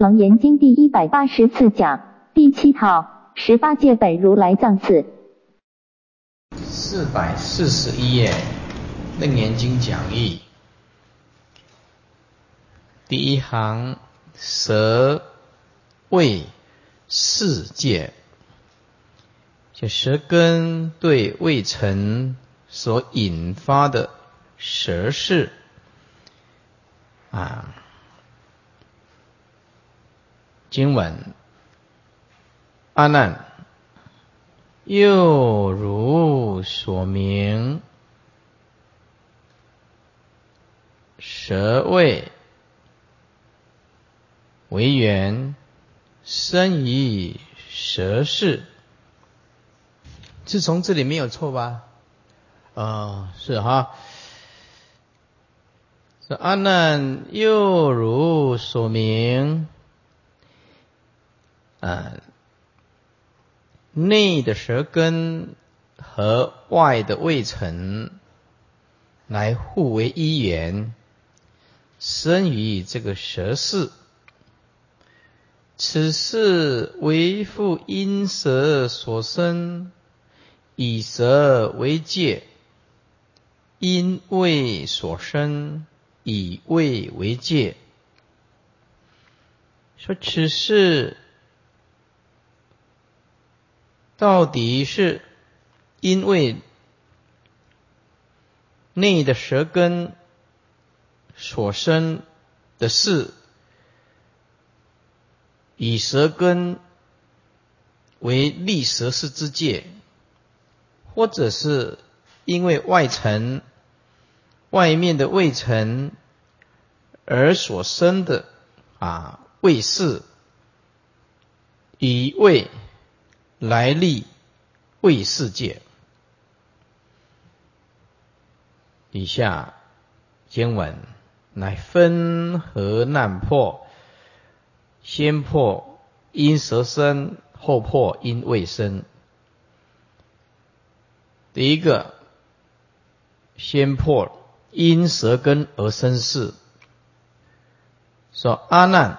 楞严经第一百八十次讲第七套十八界本如来藏字。四百四十一页楞严经讲义，第一行舌味世界，就舌根对味尘所引发的舌事啊。经文：阿难，又如所明，舌味为缘，生于舌事。是从这里没有错吧？啊，是哈。这阿难又如所明。啊，内的舌根和外的胃尘来互为一缘，生于这个舌事。此事为复因舌所生，以舌为界；因胃所生，以胃为界。说此事。到底是因为内的舌根所生的事，以舌根为立舌事之界，或者是因为外层外面的胃层而所生的啊胃事，以胃。来历为世界。以下经文乃分合难破，先破因舌生，后破因未生。第一个，先破因舌根而生事。说阿难，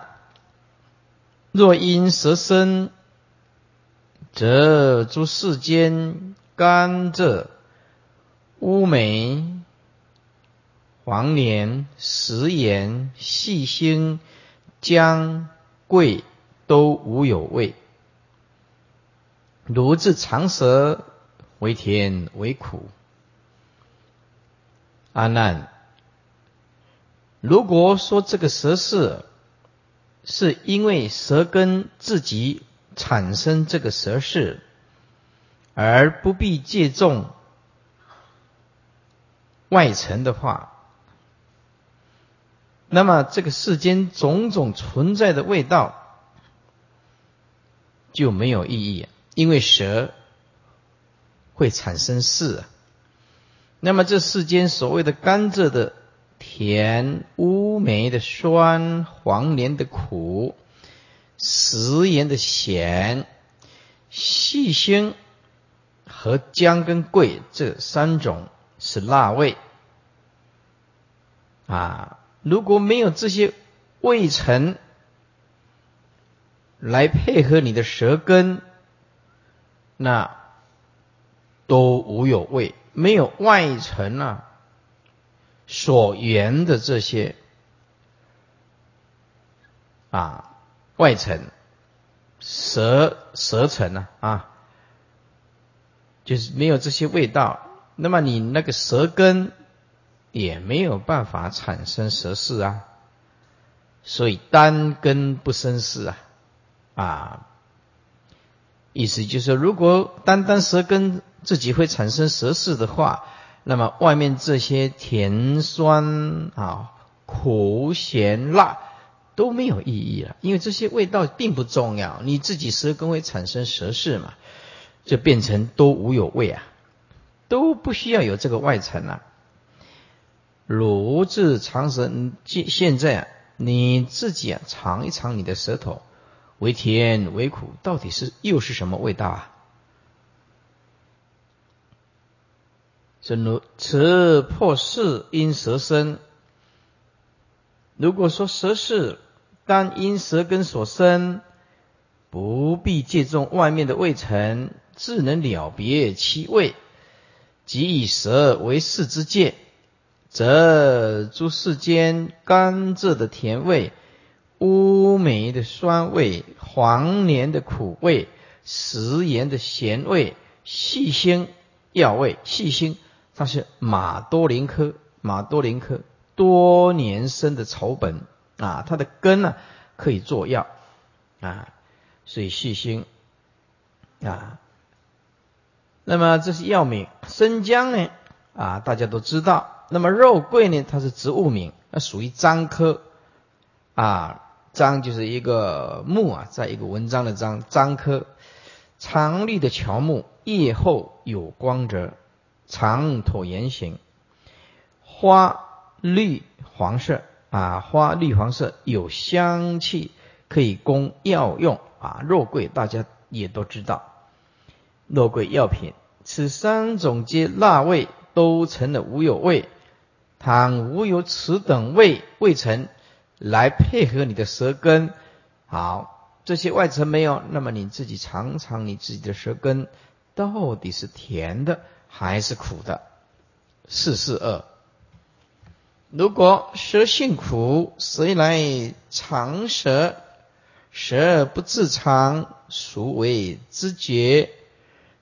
若因舌生。则诸世间甘蔗、乌梅、黄连、食盐、细辛、姜、桂都无有味。如自长舌为甜为苦。阿难，如果说这个舌是是因为舌根自己。产生这个舌事，而不必借重外层的话，那么这个世间种种存在的味道就没有意义，因为舌会产生事。那么这世间所谓的甘蔗的甜、乌梅的酸、黄连的苦。食盐的咸、细辛和姜跟桂这三种是辣味啊。如果没有这些味层来配合你的舌根，那都无有味。没有外层啊所缘的这些啊。外层舌舌层呢啊，就是没有这些味道，那么你那个舌根也没有办法产生舌事啊，所以单根不生事啊啊，意思就是说，如果单单舌根自己会产生舌事的话，那么外面这些甜酸啊、苦咸辣。都没有意义了，因为这些味道并不重要，你自己舌根会产生舌事嘛，就变成都无有味啊，都不需要有这个外层了。如自长舌，现现在你自己啊尝一尝你的舌头，为甜为苦，到底是又是什么味道啊？是如此破事因舌生。如果说舌是单因舌根所生，不必借重外面的味尘，自能了别其味。即以舌为视之界，则诸世间甘蔗的甜味、乌梅的酸味、黄连的苦味、食盐的咸味、细辛药味、细辛，它是马多林科，马多林科多年生的草本啊，它的根呢可以做药啊，所以细心啊。那么这是药名，生姜呢啊，大家都知道。那么肉桂呢，它是植物名，那属于樟科啊，樟就是一个木啊，在一个文章的章，樟科常绿的乔木，叶厚有光泽，长椭圆形，花绿黄色啊，花绿黄色有香气，可以供药用啊。肉桂大家也都知道。肉桂药品，此三种皆辣味，都成了无有味。倘无有此等味味成来配合你的舌根，好，这些外层没有，那么你自己尝尝你自己的舌根到底是甜的还是苦的？四四二。如果舌性苦，谁来尝舌？舌不自尝，孰为知觉？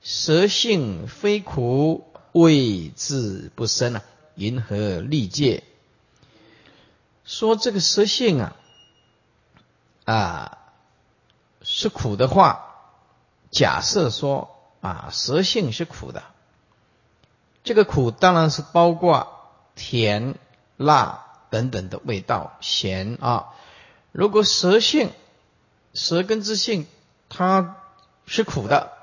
舌性非苦，味自不生啊！银河历界说这个舌性啊啊是苦的话，假设说啊舌性是苦的，这个苦当然是包括甜、辣等等的味道，咸啊。如果舌性、舌根之性它是苦的。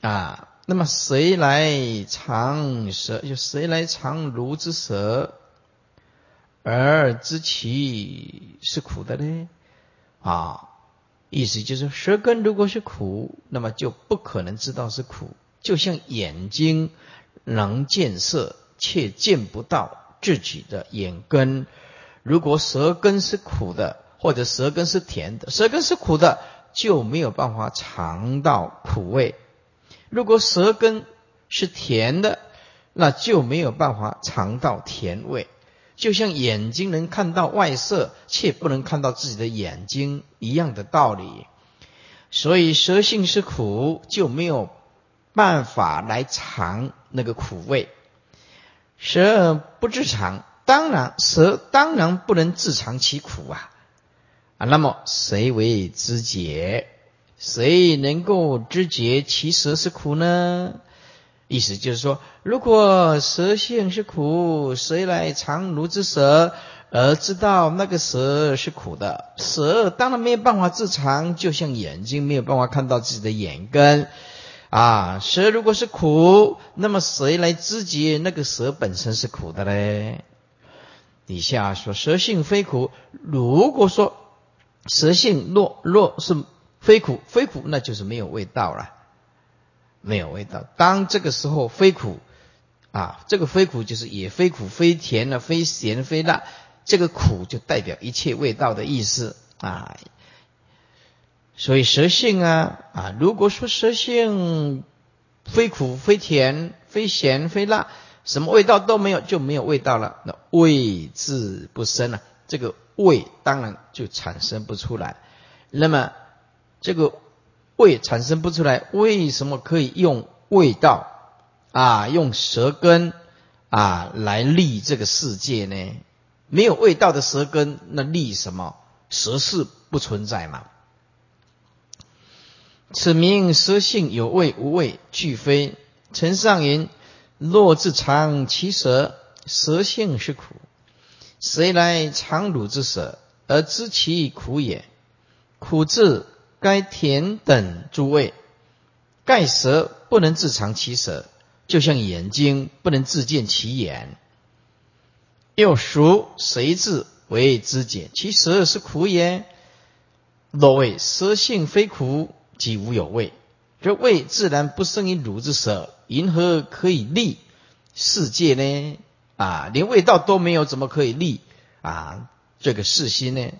啊，那么谁来尝舌？就谁来尝如之舌，而知其是苦的呢？啊，意思就是舌根如果是苦，那么就不可能知道是苦。就像眼睛能见色，却见不到自己的眼根。如果舌根是苦的，或者舌根是甜的，舌根是苦的，就没有办法尝到苦味。如果舌根是甜的，那就没有办法尝到甜味，就像眼睛能看到外色，却不能看到自己的眼睛一样的道理。所以舌性是苦，就没有办法来尝那个苦味。舌不自尝，当然舌当然不能自尝其苦啊！啊，那么谁为知解？谁能够知觉其舌是苦呢？意思就是说，如果舌性是苦，谁来尝如之舌而知道那个舌是苦的？舌当然没有办法自尝，就像眼睛没有办法看到自己的眼根啊。舌如果是苦，那么谁来知觉那个舌本身是苦的嘞？底下说，舌性非苦。如果说舌性若若是。非苦，非苦，那就是没有味道了，没有味道。当这个时候非苦啊，这个非苦就是也非苦非甜了，非咸非辣，这个苦就代表一切味道的意思啊。所以舌性啊啊，如果说舌性非苦非甜非咸非辣，什么味道都没有，就没有味道了。那味自不生了，这个味当然就产生不出来。那么。这个味产生不出来，为什么可以用味道啊？用舌根啊来立这个世界呢？没有味道的舌根，那立什么？舌是不存在嘛？此名舌性有味无味俱非。陈上云：若自尝其舌，舌性是苦，谁来尝汝之舌而知其苦也？苦字。该甜等诸味，盖舌不能自尝其舌，就像眼睛不能自见其眼。又孰谁自为知解？其舌是苦也。若谓舌性非苦，即无有味，这味自然不生于乳之舌，银河可以立，世界呢，啊，连味道都没有，怎么可以立啊？这个世心呢？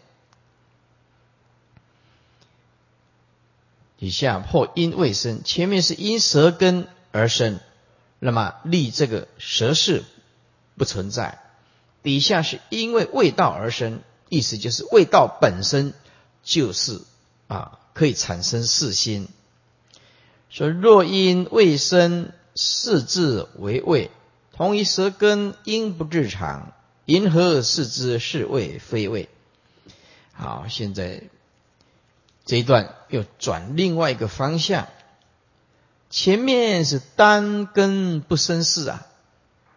以下破因未生，前面是因舌根而生，那么立这个舌是不存在，底下是因为味道而生，意思就是味道本身就是啊。可以产生四心。说若因未生，四字为味，同一舌根因不至常，因何视之是味非味？好，现在这一段又转另外一个方向，前面是单根不生事啊，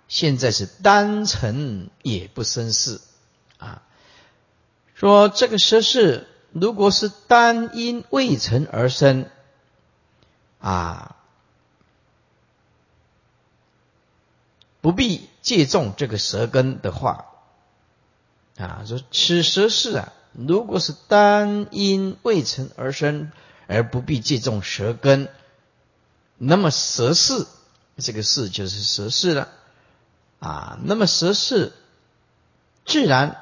现在是单成也不生事啊。说这个舌事如果是单因未成而生。啊，不必借重这个舌根的话，啊，说此舌事啊，如果是单因未成而生，而不必借重舌根，那么舌事这个事就是舌事了，啊，那么舌事自然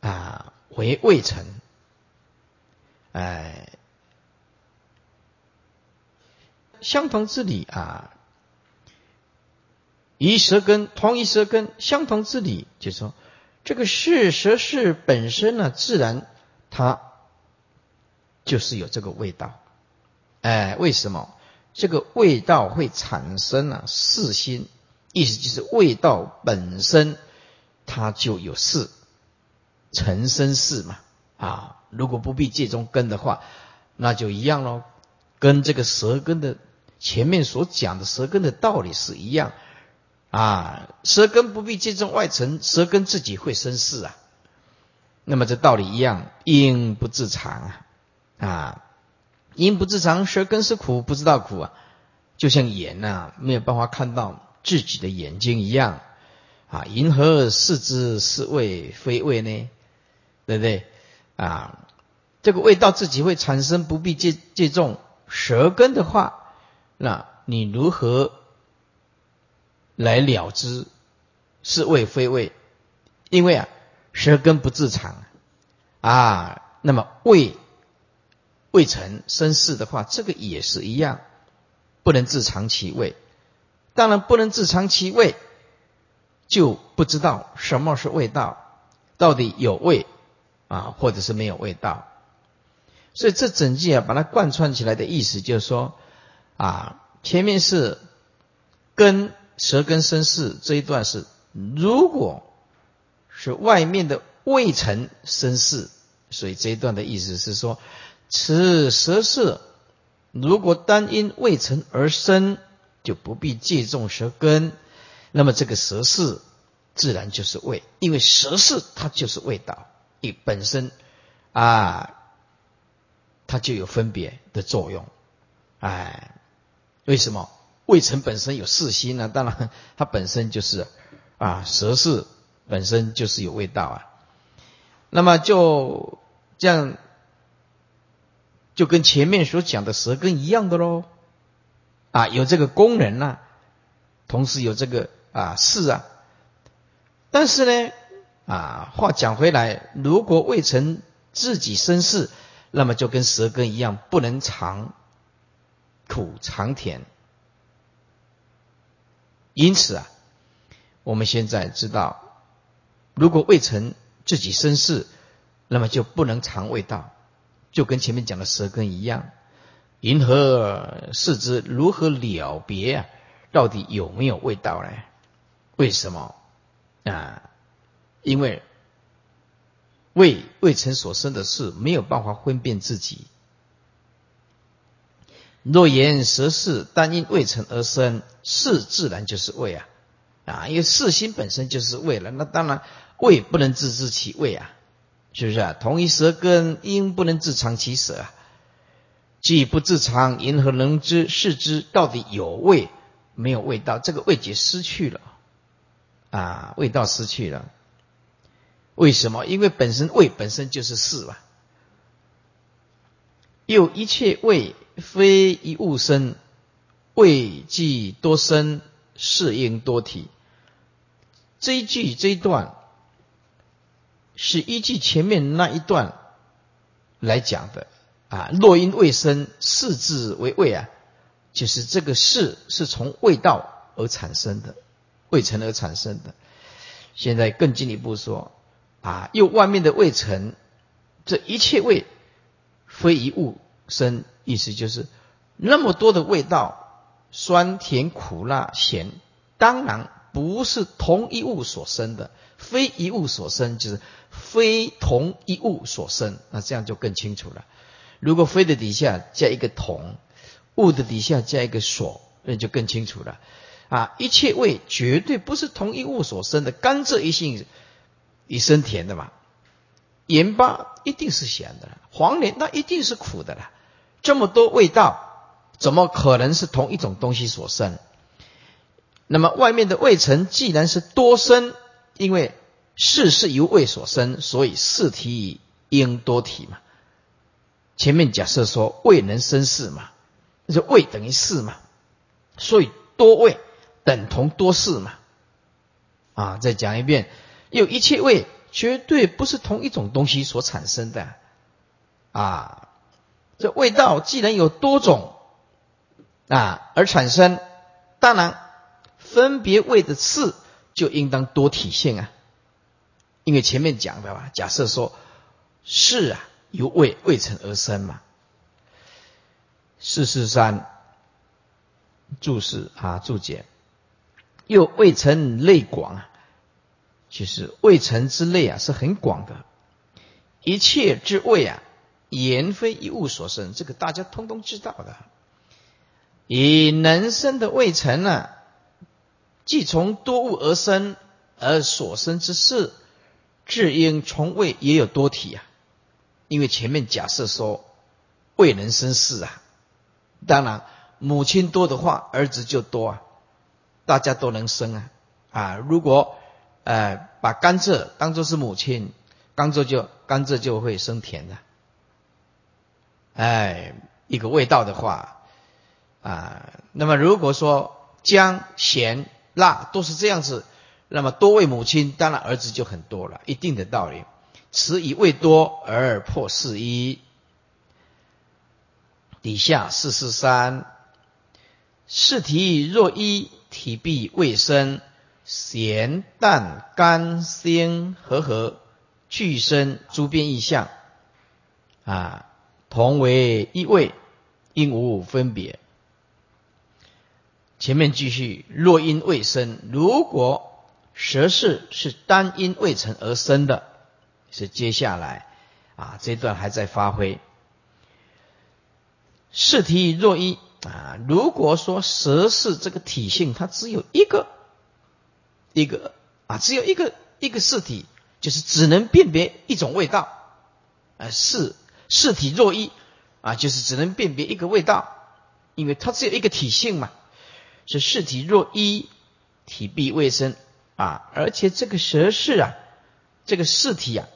啊为未成，哎。相同之理啊，一舌根同一舌根，相同之理，就是说这个是舌是本身呢，自然它就是有这个味道。哎，为什么这个味道会产生呢？四心，意思就是味道本身它就有四，成生四嘛。啊，如果不必借中根的话，那就一样喽，跟这个舌根的。前面所讲的舌根的道理是一样啊，舌根不必借重外层，舌根自己会生事啊。那么这道理一样，因不自常啊啊，因不自常，舌根是苦，不知道苦啊，就像眼呐没有办法看到自己的眼睛一样啊。银何视之是味非味呢？对不对啊？这个味道自己会产生，不必借借重舌根的话。那你如何来了之？是味非味？因为啊，舌根不自常啊。那么味未成生事的话，这个也是一样，不能自尝其味。当然不能自尝其味，就不知道什么是味道，到底有味啊，或者是没有味道。所以这整句啊，把它贯穿起来的意思就是说。啊，前面是根舌根生事这一段是，如果是外面的未成生事，所以这一段的意思是说，此舌事如果单因未成而生，就不必借重舌根，那么这个舌事自然就是味，因为舌事它就是味道，你本身啊，它就有分别的作用，哎。为什么味尘本身有四心呢？当然，它本身就是啊，舌是本身就是有味道啊。那么就这样，就跟前面所讲的舌根一样的喽。啊，有这个功能呐，同时有这个啊事啊。但是呢，啊话讲回来，如果未曾自己生事，那么就跟舌根一样，不能尝。苦尝甜，因此啊，我们现在知道，如果未曾自己生事，那么就不能尝味道，就跟前面讲的舌根一样。银河视之如何了别啊？到底有没有味道呢？为什么啊？因为未未曾所生的事，没有办法分辨自己。若言舌事但因未成而生，事自然就是味啊啊！因为事心本身就是味了，那当然味不能自知其味啊，是不是啊？同一舌根因不能自尝其舌啊，既不自尝，因何能知是之到底有味没有味道？这个味觉失去了啊，味道失去了。为什么？因为本身味本身就是事嘛，又一切味。非一物生，味既多生，是应多体。这一句这一段，是依据前面那一段来讲的啊，若因未生，视字为味啊，就是这个是是从味道而产生的，未成而产生的。现在更进一步说啊，又外面的味尘，这一切味非一物生，意思就是那么多的味道，酸甜苦辣咸，当然不是同一物所生的，非一物所生，就是非同一物所生。那这样就更清楚了。如果非的底下加一个同，物的底下加一个所，那就更清楚了。啊，一切味绝对不是同一物所生的。甘蔗一性一生甜的嘛，盐巴一定是咸的，黄连那一定是苦的了。这么多味道，怎么可能是同一种东西所生？那么外面的味层既然是多生，因为事是由味所生，所以事体应多体嘛。前面假设说味能生事嘛，那就味等于事嘛，所以多味等同多事嘛。啊，再讲一遍，有一切味绝对不是同一种东西所产生的。啊，这味道既然有多种啊而产生，当然分别味的次就应当多体现啊。因为前面讲的吧，假设说是啊。由味味成而生嘛？四四三注释啊注解，又味成类广啊，其实未成之类啊是很广的，一切之味啊，言非一物所生，这个大家通通知道的。以能生的未成呢，既从多物而生，而所生之事，至应从未也有多体啊。因为前面假设说未能生事啊，当然母亲多的话，儿子就多啊，大家都能生啊啊！如果呃把甘蔗当做是母亲，甘蔗就甘蔗就会生甜的，哎，一个味道的话啊，那么如果说姜、咸、辣都是这样子，那么多位母亲，当然儿子就很多了，一定的道理。此以味多而破四一，底下四四三，试题若一体必未生，咸淡甘鲜和合俱生诸变异象，啊，同为一味，应无分别。前面继续，若因未生，如果舌事是单因未成而生的。是接下来啊，这段还在发挥。试题若一啊，如果说舌是这个体性，它只有一个一个啊，只有一个一个试体，就是只能辨别一种味道。啊，试试体若一啊，就是只能辨别一个味道，因为它只有一个体性嘛。是试体若一，体必卫生啊，而且这个舌是啊，这个试体啊。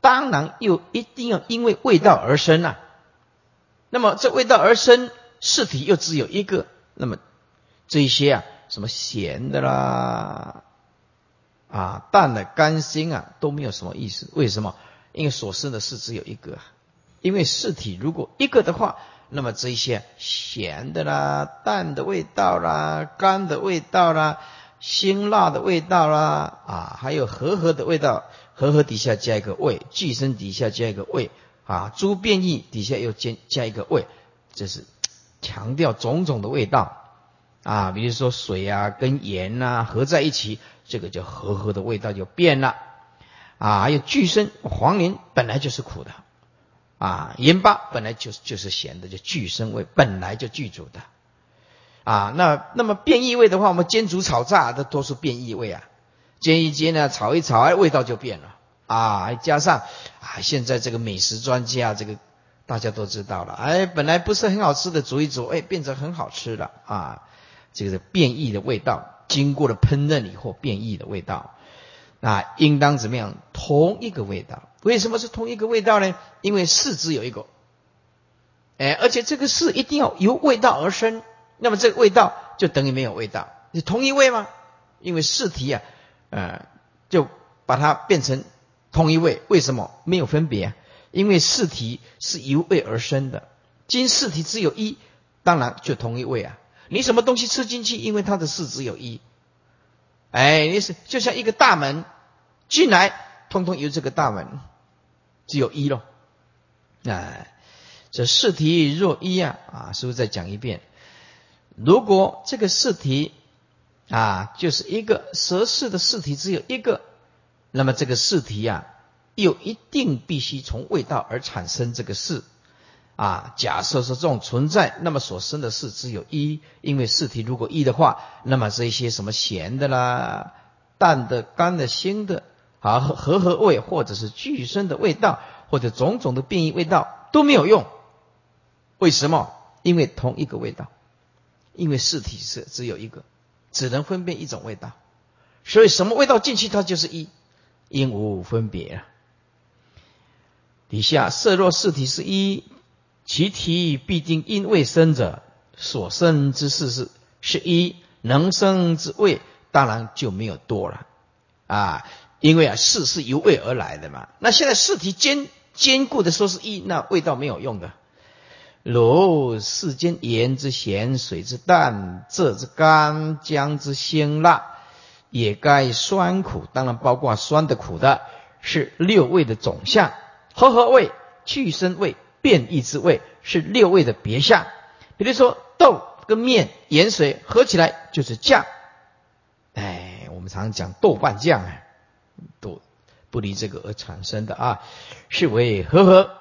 当然，又一定要因为味道而生啊。那么这味道而生，试体又只有一个。那么这一些啊，什么咸的啦，啊淡的、甘辛啊，都没有什么意思。为什么？因为所生的事只有一个。因为四体如果一个的话，那么这一些咸的啦、淡的味道啦、甘的味道啦、辛辣的味道啦，啊，还有和合的味道。和合底下加一个味，俱生底下加一个味，啊，诸变异底下又加加一个味，这是强调种种的味道，啊，比如说水啊跟盐呐合在一起，这个叫和合的味道就变了，啊，还有巨生黄连本来就是苦的，啊，盐巴本来就就是咸的，就巨生味本来就具足的，啊，那那么变异味的话，我们煎煮炒炸的都是变异味啊。煎一煎呢，炒一炒，哎，味道就变了啊！加上啊，现在这个美食专家，这个大家都知道了，哎，本来不是很好吃的，煮一煮，哎，变成很好吃了啊！这个是变异的味道，经过了烹饪以后变异的味道，啊，应当怎么样？同一个味道，为什么是同一个味道呢？因为四只有一个，哎，而且这个四一定要由味道而生，那么这个味道就等于没有味道，是同一味吗？因为试题啊。呃，就把它变成同一味，为什么没有分别？因为四体是由味而生的，今四体只有一，当然就同一味啊。你什么东西吃进去，因为它的事只有一，哎，你是就像一个大门进来，通通由这个大门只有一咯。哎，这四题若一啊啊，是不是再讲一遍？如果这个试题啊，就是一个蛇式的试题只有一个，那么这个试题啊。又一定必须从味道而产生这个事啊！假设说这种存在，那么所生的事只有一，因为四体如果一的话，那么这些什么咸的啦、淡的、干的、腥的啊、和合味，或者是俱生的味道，或者种种的变异味道都没有用。为什么？因为同一个味道，因为四体是只有一个，只能分辨一种味道，所以什么味道进去它就是一，因无分别啊。底下色若四体是一，其体必定因未生者，所生之事是是一，能生之味当然就没有多了啊，因为啊事是由味而来的嘛。那现在事体坚坚固的说是一，那味道没有用的。如世间盐之咸，水之淡，蔗之干，姜之辛辣，也该酸苦，当然包括酸的苦的，是六味的总相。合合味、去生味、变异之味是六味的别相。比如说豆跟面、盐水合起来就是酱。哎，我们常讲豆瓣酱啊，都不离这个而产生的啊，是为合合。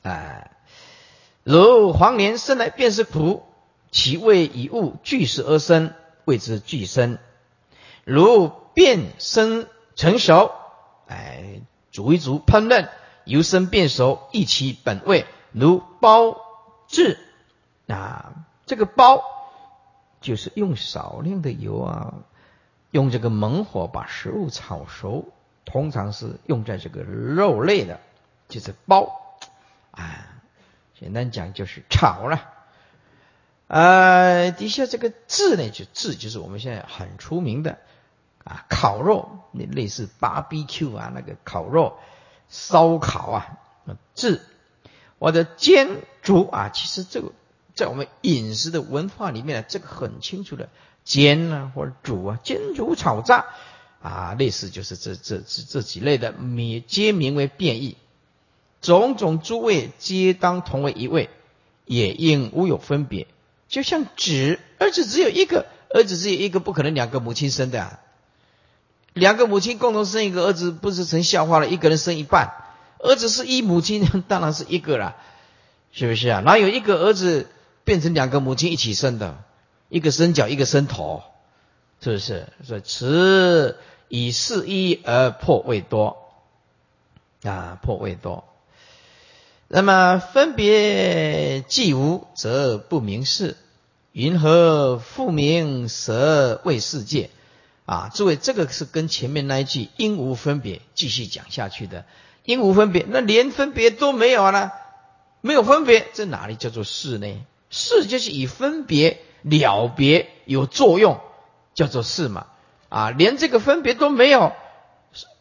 哎，如黄连生来便是苦，其味以物聚食而生，谓之聚生。如变生成熟，哎。煮一煮，烹饪由生变熟，益其本味。如包制啊，这个包就是用少量的油啊，用这个猛火把食物炒熟，通常是用在这个肉类的，就是包啊。简单讲就是炒了。呃，底下这个制呢，就制就是我们现在很出名的。啊，烤肉，那类似 barbecue 啊，那个烤肉、烧烤啊，炙或者煎煮啊，其实这个在我们饮食的文化里面，这个很清楚的，煎啊或者煮啊，煎煮炒炸啊，类似就是这这这这几类的名皆名为变异，种种诸味皆当同为一味，也应无有分别。就像纸，儿子只有一个，儿子只有一个，不可能两个母亲生的。啊。两个母亲共同生一个儿子，不是成笑话了？一个人生一半，儿子是一母亲，当然是一个了，是不是啊？哪有一个儿子变成两个母亲一起生的？一个生脚，一个生头，是不是？所以此以是一而破未多啊，破未多。那么分别既无，则不明事。云何复明舍为世界？啊，诸位，这个是跟前面那一句“因无分别”继续讲下去的。因无分别，那连分别都没有了，没有分别，这哪里叫做是呢？是就是以分别了别有作用，叫做是嘛。啊，连这个分别都没有，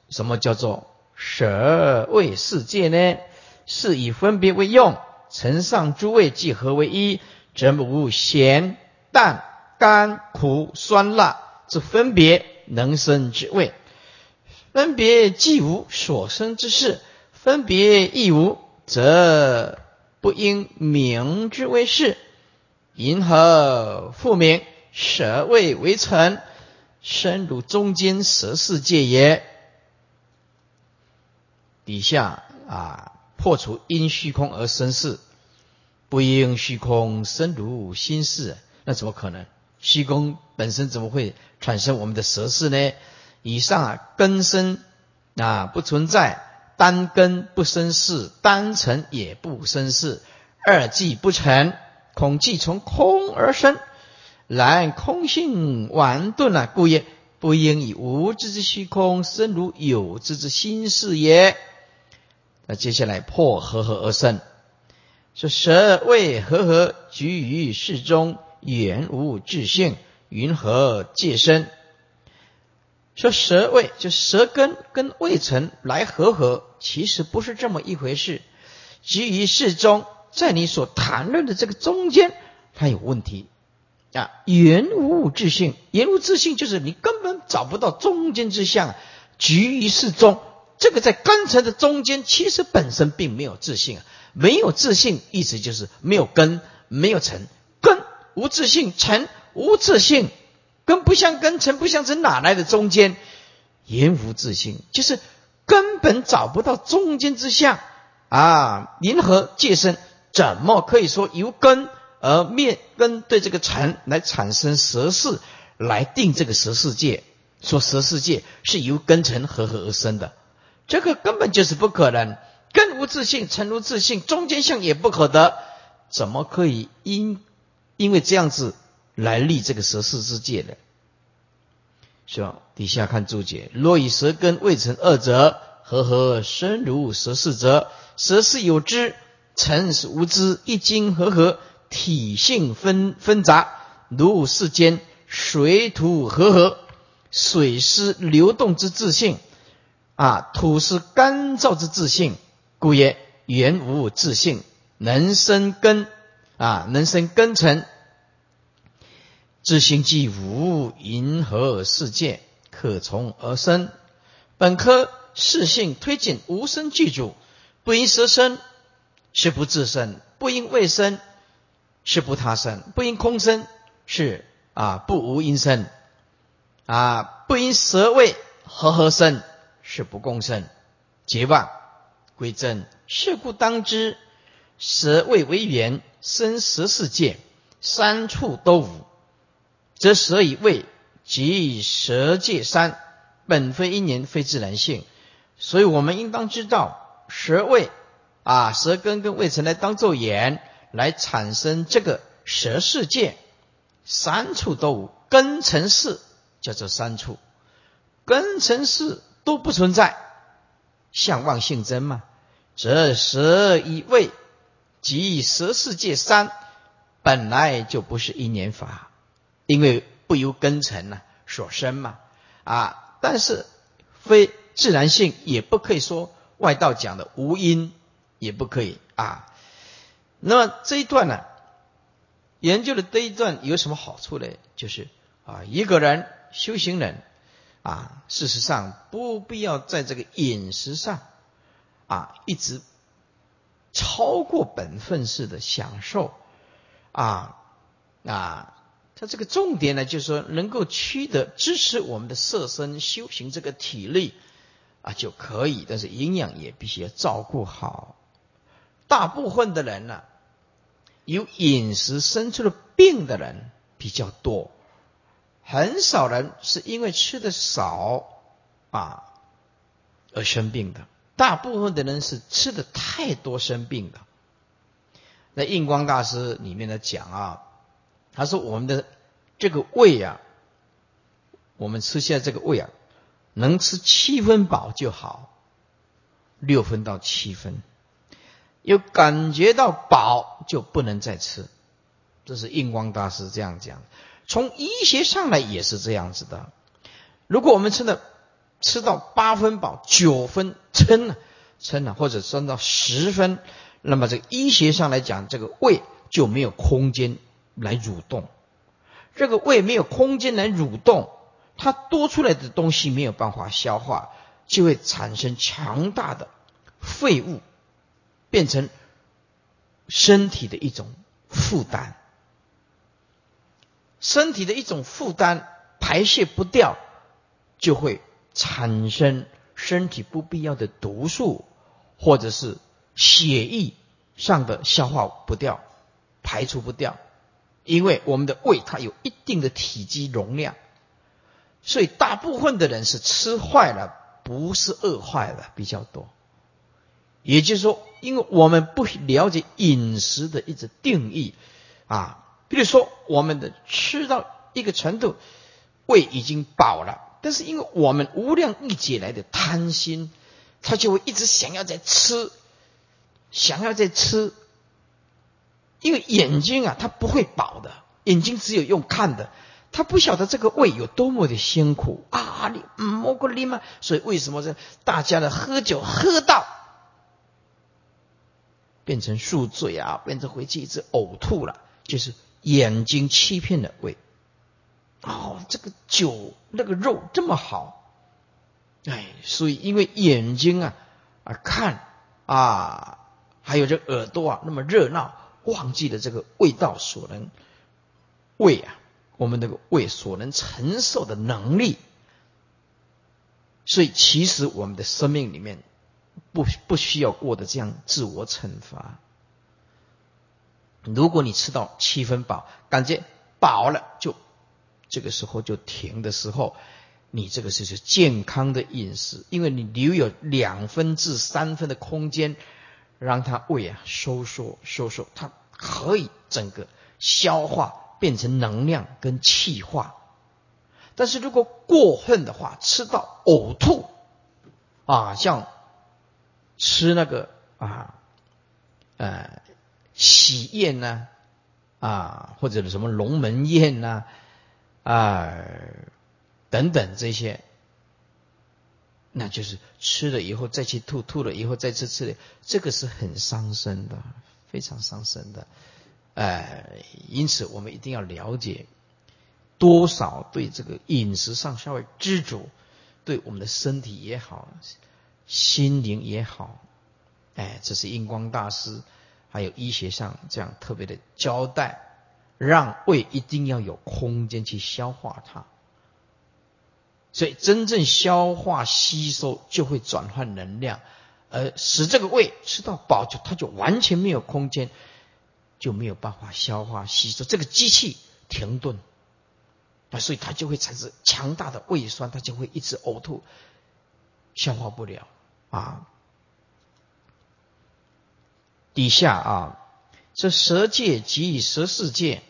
什么叫做舍为世界呢？是以分别为用，乘上诸位即合为一，则无咸、淡、甘、苦、酸、辣。之分别能生之味，分别既无所生之事，分别亦无，则不应名之为事。银何复名舍味为尘？身如中间舍世界也。底下啊，破除因虚空而生事，不应虚空生如心事，那怎么可能？虚空本身怎么会产生我们的舌事呢？以上啊，根生啊不存在，单根不生事，单成也不生事，二即不成，恐即从空而生。然空性顽钝啊，故也不应以无知之虚空生如有知之心事也。那接下来破和合而生，说舌为和合居于世中。言无自性，云何界身？说舌位就舌根跟胃尘来合合，其实不是这么一回事。基于适中，在你所谈论的这个中间，它有问题啊。言无自性，言无自性就是你根本找不到中间之相。局于适中，这个在根尘的中间，其实本身并没有自信，没有自信，意思就是没有根，没有尘。无自性，尘无自性。根不相根，尘不相尘，哪来的中间？言无自性，就是根本找不到中间之相啊！银河界身，怎么可以说由根而灭根对这个尘来产生蛇事，来定这个蛇世界？说蛇世界是由根尘合合而生的，这个根本就是不可能。根无自性，尘无自性，中间相也不可得，怎么可以因因为这样子？来立这个蛇世之界的，是吧？底下看注解：若以舌根未成二者，合合生如蛇世者，蛇是有知，尘是无知，一经合合，体性分纷杂，如世间水土合合，水是流动之自性，啊，土是干燥之自性，故曰原无自性，能生根，啊，能生根尘。自性即无，银河世界可从而生。本科世性推进无生具足，不因蛇生是不自生，不因未生是不他生，不因空生是啊不无因生啊不因蛇位和合生是不共生。结望归真，是故当知蛇位为缘生十世界，三处都无。则舍以位即蛇界三，本非因缘，非自然性，所以我们应当知道舌位啊，舌根跟胃尘来当做眼，来产生这个蛇世界，三处都无根尘世，叫做三处根尘世都不存在，相望性真嘛？则蛇以位即十世界三，本来就不是因缘法。因为不由根尘呐所生嘛，啊，但是非自然性，也不可以说外道讲的无因，也不可以啊。那么这一段呢，研究的这一段有什么好处呢？就是啊，一个人修行人啊，事实上不必要在这个饮食上啊，一直超过本分式的享受啊啊。它这个重点呢，就是说能够取得支持我们的色身修行这个体力啊就可以，但是营养也必须要照顾好。大部分的人呢，有饮食生出了病的人比较多，很少人是因为吃的少啊而生病的。大部分的人是吃的太多生病的。那印光大师里面的讲啊。他说：“我们的这个胃啊，我们吃下这个胃啊，能吃七分饱就好，六分到七分，有感觉到饱就不能再吃。这是印光大师这样讲。从医学上来也是这样子的。如果我们吃的吃到八分饱、九分撑了、撑了，或者升到十分，那么这个医学上来讲，这个胃就没有空间。”来蠕动，这个胃没有空间来蠕动，它多出来的东西没有办法消化，就会产生强大的废物，变成身体的一种负担，身体的一种负担排泄不掉，就会产生身体不必要的毒素，或者是血液上的消化不掉，排除不掉。因为我们的胃它有一定的体积容量，所以大部分的人是吃坏了，不是饿坏了比较多。也就是说，因为我们不了解饮食的一种定义啊，比如说我们的吃到一个程度，胃已经饱了，但是因为我们无量一劫来的贪心，他就会一直想要再吃，想要再吃。因为眼睛啊，它不会饱的，眼睛只有用看的，他不晓得这个胃有多么的辛苦啊，啊，你摸过你吗？所以为什么这大家的喝酒喝到变成宿醉啊，变成回去一直呕吐了，就是眼睛欺骗了胃。哦，这个酒那个肉这么好，哎，所以因为眼睛啊啊看啊，还有这耳朵啊那么热闹，忘记了这个味道所能胃啊。我们那个胃所能承受的能力，所以其实我们的生命里面不不需要过的这样自我惩罚。如果你吃到七分饱，感觉饱了，就这个时候就停的时候，你这个就是健康的饮食，因为你留有两分至三分的空间，让它胃啊收缩收缩，它可以整个消化。变成能量跟气化，但是如果过分的话，吃到呕吐啊，像吃那个啊呃喜宴呢啊，或者什么龙门宴呐啊啊等等这些，那就是吃了以后再去吐，吐了以后再吃，吃了这个是很伤身的，非常伤身的。呃，因此我们一定要了解多少对这个饮食上稍微知足，对我们的身体也好，心灵也好，哎，这是印光大师还有医学上这样特别的交代，让胃一定要有空间去消化它，所以真正消化吸收就会转换能量，而使这个胃吃到饱就它就完全没有空间。就没有办法消化吸收，这个机器停顿啊，所以它就会产生强大的胃酸，它就会一直呕吐，消化不了啊。底下啊，这舌界及以舌世界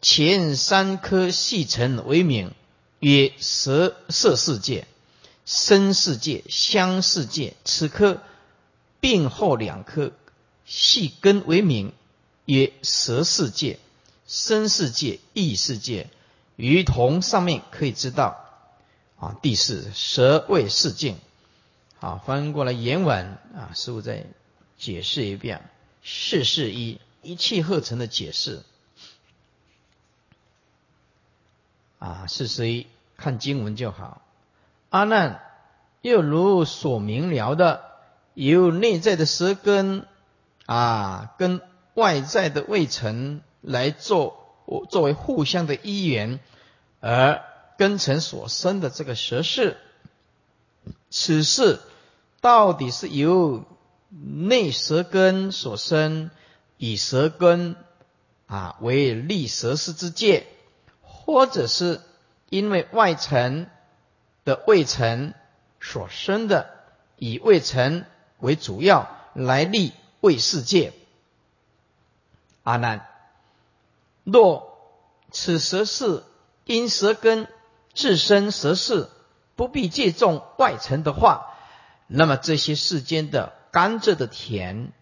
前三颗细尘为名，曰舌色世界、身世界、香世界。此颗并后两颗细根为名。曰舌世界、身世界、意世界，于同上面可以知道啊。第四，舌味世境。啊，翻过来原文啊，师傅再解释一遍。事事一一气呵成的解释啊，是谁看经文就好。阿难，又如所明了的，由内在的舌根啊，跟。外在的未成来做作为互相的依缘，而根尘所生的这个蛇事，此事到底是由内舌根所生，以舌根啊为立舌事之界，或者是因为外层的未成所生的，以未成为主要来立未世界。阿难，若此舌是因舌根自身舌事，不必借重外层的话，那么这些世间的甘蔗的甜、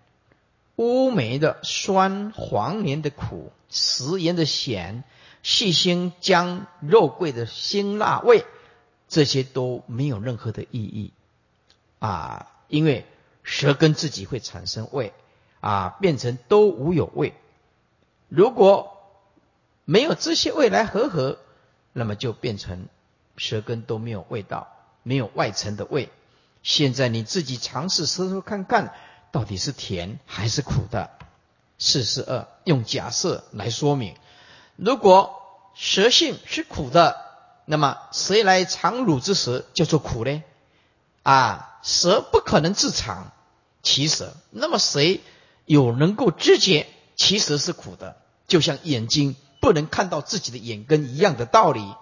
乌梅的酸、黄连的苦、食盐的咸、细辛姜肉桂的辛辣味，这些都没有任何的意义啊！因为舌根自己会产生味啊，变成都无有味。如果没有这些味来合合，那么就变成舌根都没有味道，没有外层的味。现在你自己尝试舌头看看，到底是甜还是苦的？四十二用假设来说明：如果舌性是苦的，那么谁来尝乳之舌叫做苦呢？啊，舌不可能自尝其舌，那么谁有能够知觉？其实是苦的，就像眼睛不能看到自己的眼根一样的道理。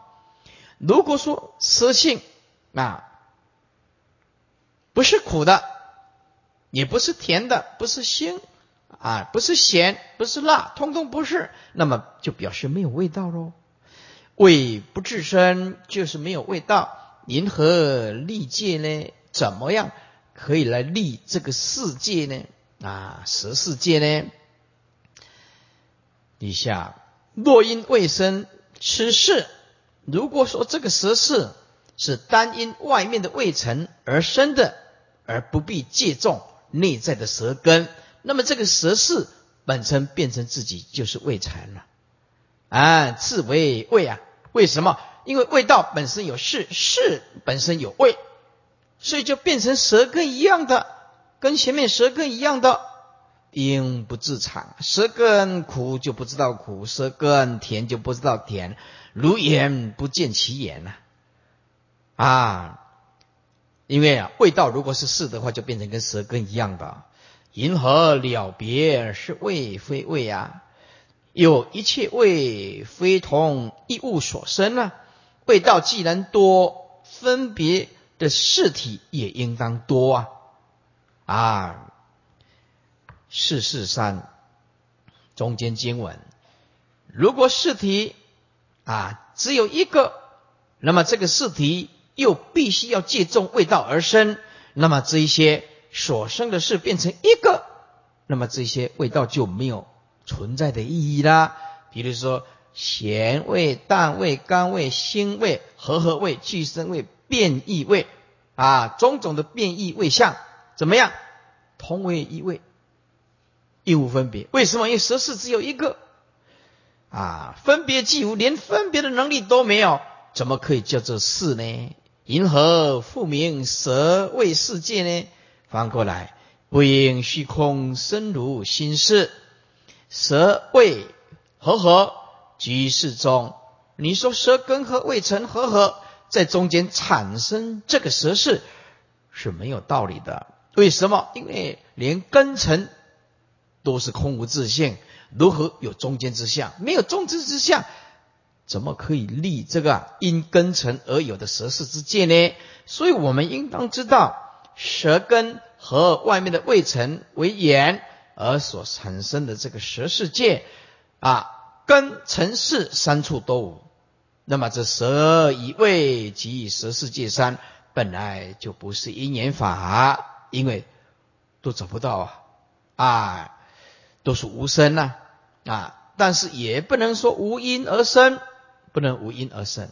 如果说舌性啊不是苦的，也不是甜的，不是腥啊，不是咸，不是辣，通通不是，那么就表示没有味道喽。味不自身就是没有味道，银河历界呢？怎么样可以来立这个世界呢？啊，十世界呢？底下若因未生吃事，如果说这个十事是单因外面的未成而生的，而不必借重内在的舌根。那么这个舌事本身变成自己就是味尘了，啊，自为味啊？为什么？因为味道本身有事，事本身有味，所以就变成舌根一样的，跟前面舌根一样的。因不自产，舌根苦就不知道苦，舌根甜就不知道甜，如眼不见其眼呐，啊，因为啊，味道如果是是的话，就变成跟舌根一样的。银河了别是味非味啊，有一切味非同一物所生呢。味道既然多，分别的事体也应当多啊，啊。四四三中间经文，如果试题啊只有一个，那么这个试题又必须要借重味道而生，那么这一些所生的事变成一个，那么这些味道就没有存在的意义啦。比如说咸味、淡味、甘味、腥味、和合味、俱生味、变异味啊，种种的变异味相怎么样？同为一味。亦无分别，为什么？因为十四只有一个啊，分别既无，连分别的能力都没有，怎么可以叫做四呢？银河复明舌为世界呢？翻过来，不应虚空生如心事，舌味和合居事中。你说舌根和味尘和合在中间产生这个舌事是没有道理的。为什么？因为连根尘。都是空无自性，如何有中间之相？没有中间之相，怎么可以立这个因根尘而有的舌世之界呢？所以我们应当知道，舌根和外面的味尘为眼而所产生的这个舌世界啊，根尘世三处都无。那么这舌以味及舌世界三本来就不是因缘法，因为都找不到啊啊。都是无生呐，啊，但是也不能说无因而生，不能无因而生。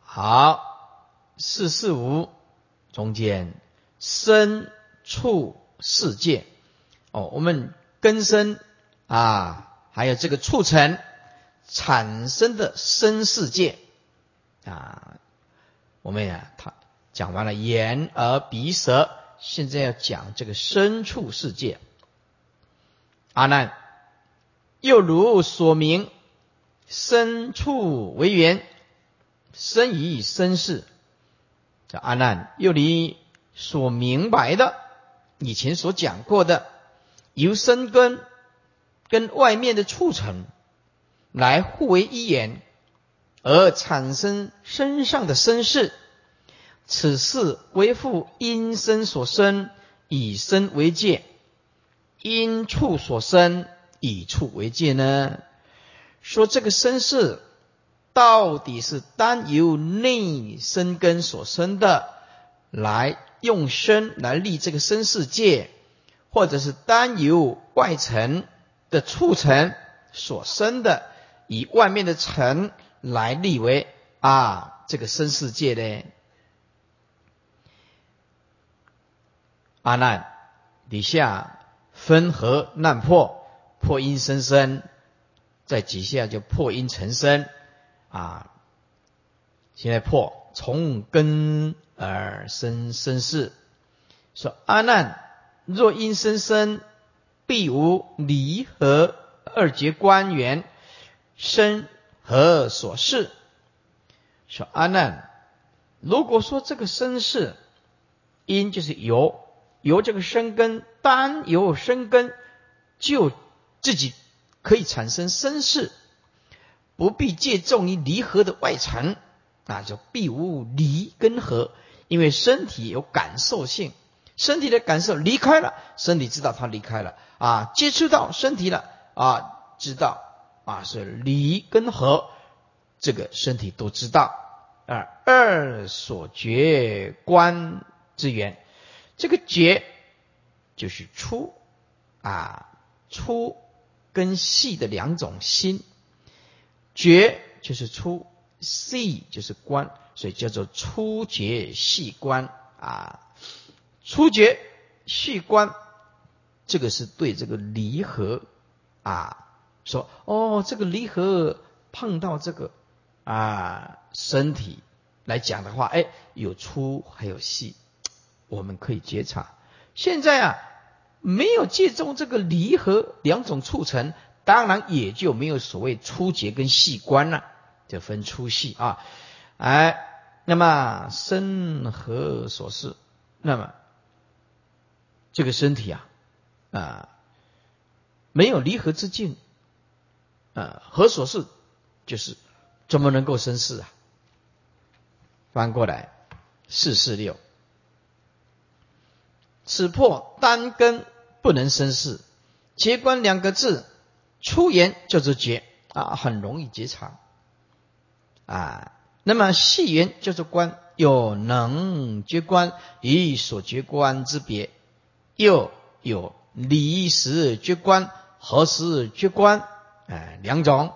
好，四四五中间生处世界，哦，我们根生啊，还有这个促成产生的生世界啊，我们呀，他讲完了眼耳鼻舌，现在要讲这个生处世界。阿难，又如所明，身处为缘，生于身世。这阿难，又离所明白的，以前所讲过的，由身根跟外面的促成来互为一言，而产生身上的身世。此事为复因身所生，以身为界。因处所生，以处为界呢？说这个身世到底是单由内生根所生的，来用身来立这个身世界，或者是单由外层的促成所生的，以外面的尘来立为啊这个身世界呢？阿难，底下。分合难破，破因生生，在几下就破因成生啊。现在破从根而生生事，说阿难，若因生生，必无离合二绝关缘，生何所事？说阿难，如果说这个生事因就是由。由这个生根，单由生根，就自己可以产生生事，不必借重于离合的外层，那就必无离跟合。因为身体有感受性，身体的感受离开了，身体知道它离开了啊，接触到身体了啊，知道啊是离跟合，这个身体都知道啊。二所觉观之源。这个觉就是出啊，出跟细的两种心。觉就是粗，细就是观，所以叫做初觉细观啊。初觉细观，这个是对这个离合啊说哦，这个离合碰到这个啊身体来讲的话，哎，有粗还有细，我们可以觉察。现在啊，没有借重这个离合两种促成，当然也就没有所谓粗节跟细观了。就分粗细啊，哎，那么身何所事？那么这个身体啊，啊，没有离合之境，啊，何所事？就是怎么能够生事啊？翻过来，四四六，此破单根不能生事，结观两个字，出言就是结啊，很容易结肠。啊，那么细缘就是观，有能结观与所结观之别，又有离时结观、何时结观，哎，两种。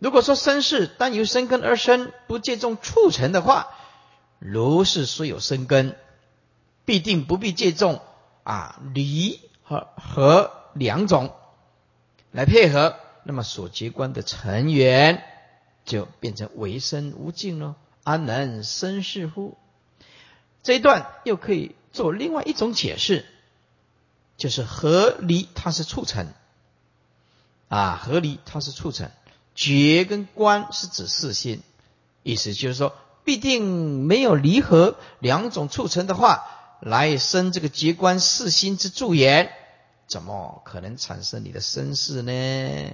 如果说生事单由生根而生，不借重促成的话，如是虽有生根，必定不必借重啊离和和两种来配合，那么所结观的成缘。就变成为生无尽了，安能生是乎？这一段又可以做另外一种解释，就是合离它是促成，啊，合离它是促成，觉跟观是指四心，意思就是说，必定没有离合两种促成的话，来生这个觉观四心之助言，怎么可能产生你的身世呢？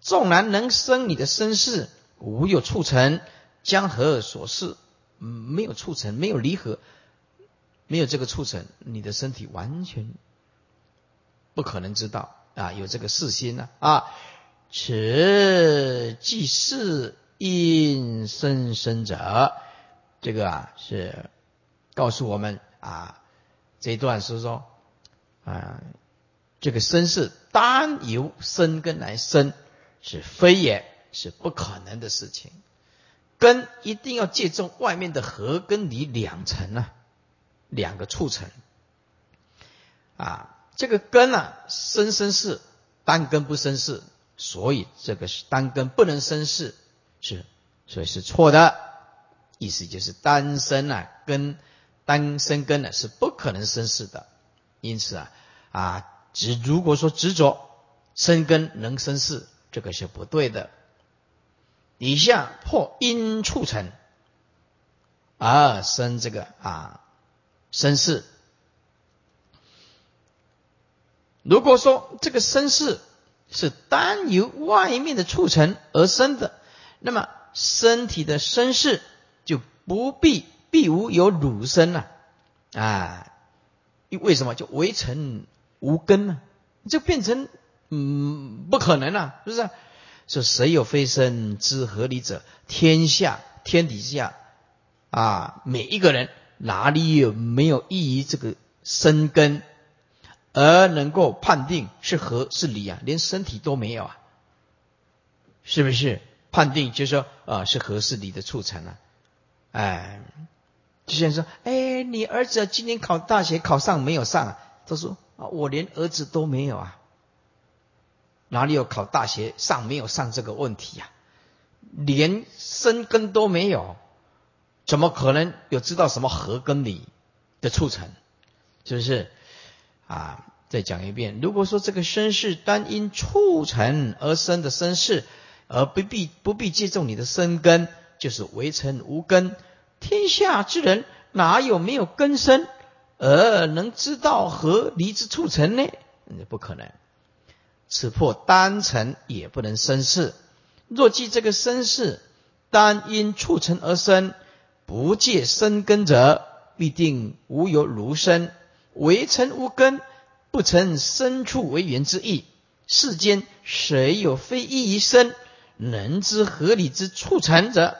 纵然能生你的身世，无有促成，江河所示，没有促成，没有离合，没有这个促成，你的身体完全不可能知道啊，有这个事心呢啊。此即是因生生者，这个啊是告诉我们啊，这一段是说啊，这个身是单由生根来生。是非也，是不可能的事情。根一定要借助外面的合根离两层啊，两个促成啊。这个根啊，生生世单根不生世，所以这个是单根不能生世，是所以是错的。意思就是单生啊，根单生根呢是不可能生事的。因此啊啊，只如果说执着生根能生事。这个是不对的。以下破因促成而生这个啊生事。如果说这个生事是单由外面的促成而生的，那么身体的身事就不必必无有乳身啊啊？为什么就围成无根呢？就变成。嗯，不可能啊，是不是？说谁有非身之合理者？天下天底下啊，每一个人哪里有没有异于这个生根，而能够判定是合是理啊？连身体都没有啊，是不是？判定就是说啊，是合是理的促成啊？哎，就像说，哎，你儿子今年考大学考上没有上？啊？他说啊，我连儿子都没有啊。哪里有考大学上没有上这个问题呀？连生根都没有，怎么可能有知道什么合根理的促成？是不是？啊，再讲一遍。如果说这个身世单因促成而生的身世，而不必不必借重你的生根，就是围城无根。天下之人哪有没有根生而能知道合离之促成呢？不可能。此破单成也不能生事。若记这个生事单因促成而生，不借生根者，必定无有如生。唯成无根，不成生处为缘之意。世间谁有非一一生，能知合理之促成者？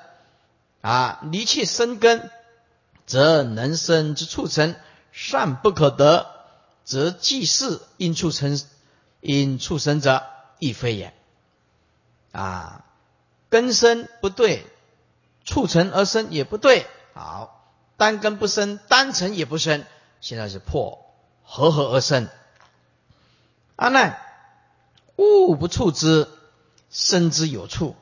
啊，离气生根，则能生之促成善不可得，则即是因促成。因畜生者亦非也，啊，根生不对，促成而生也不对。好，单根不生，单成也不生。现在是破合合而生。阿难，物不触之，生之有处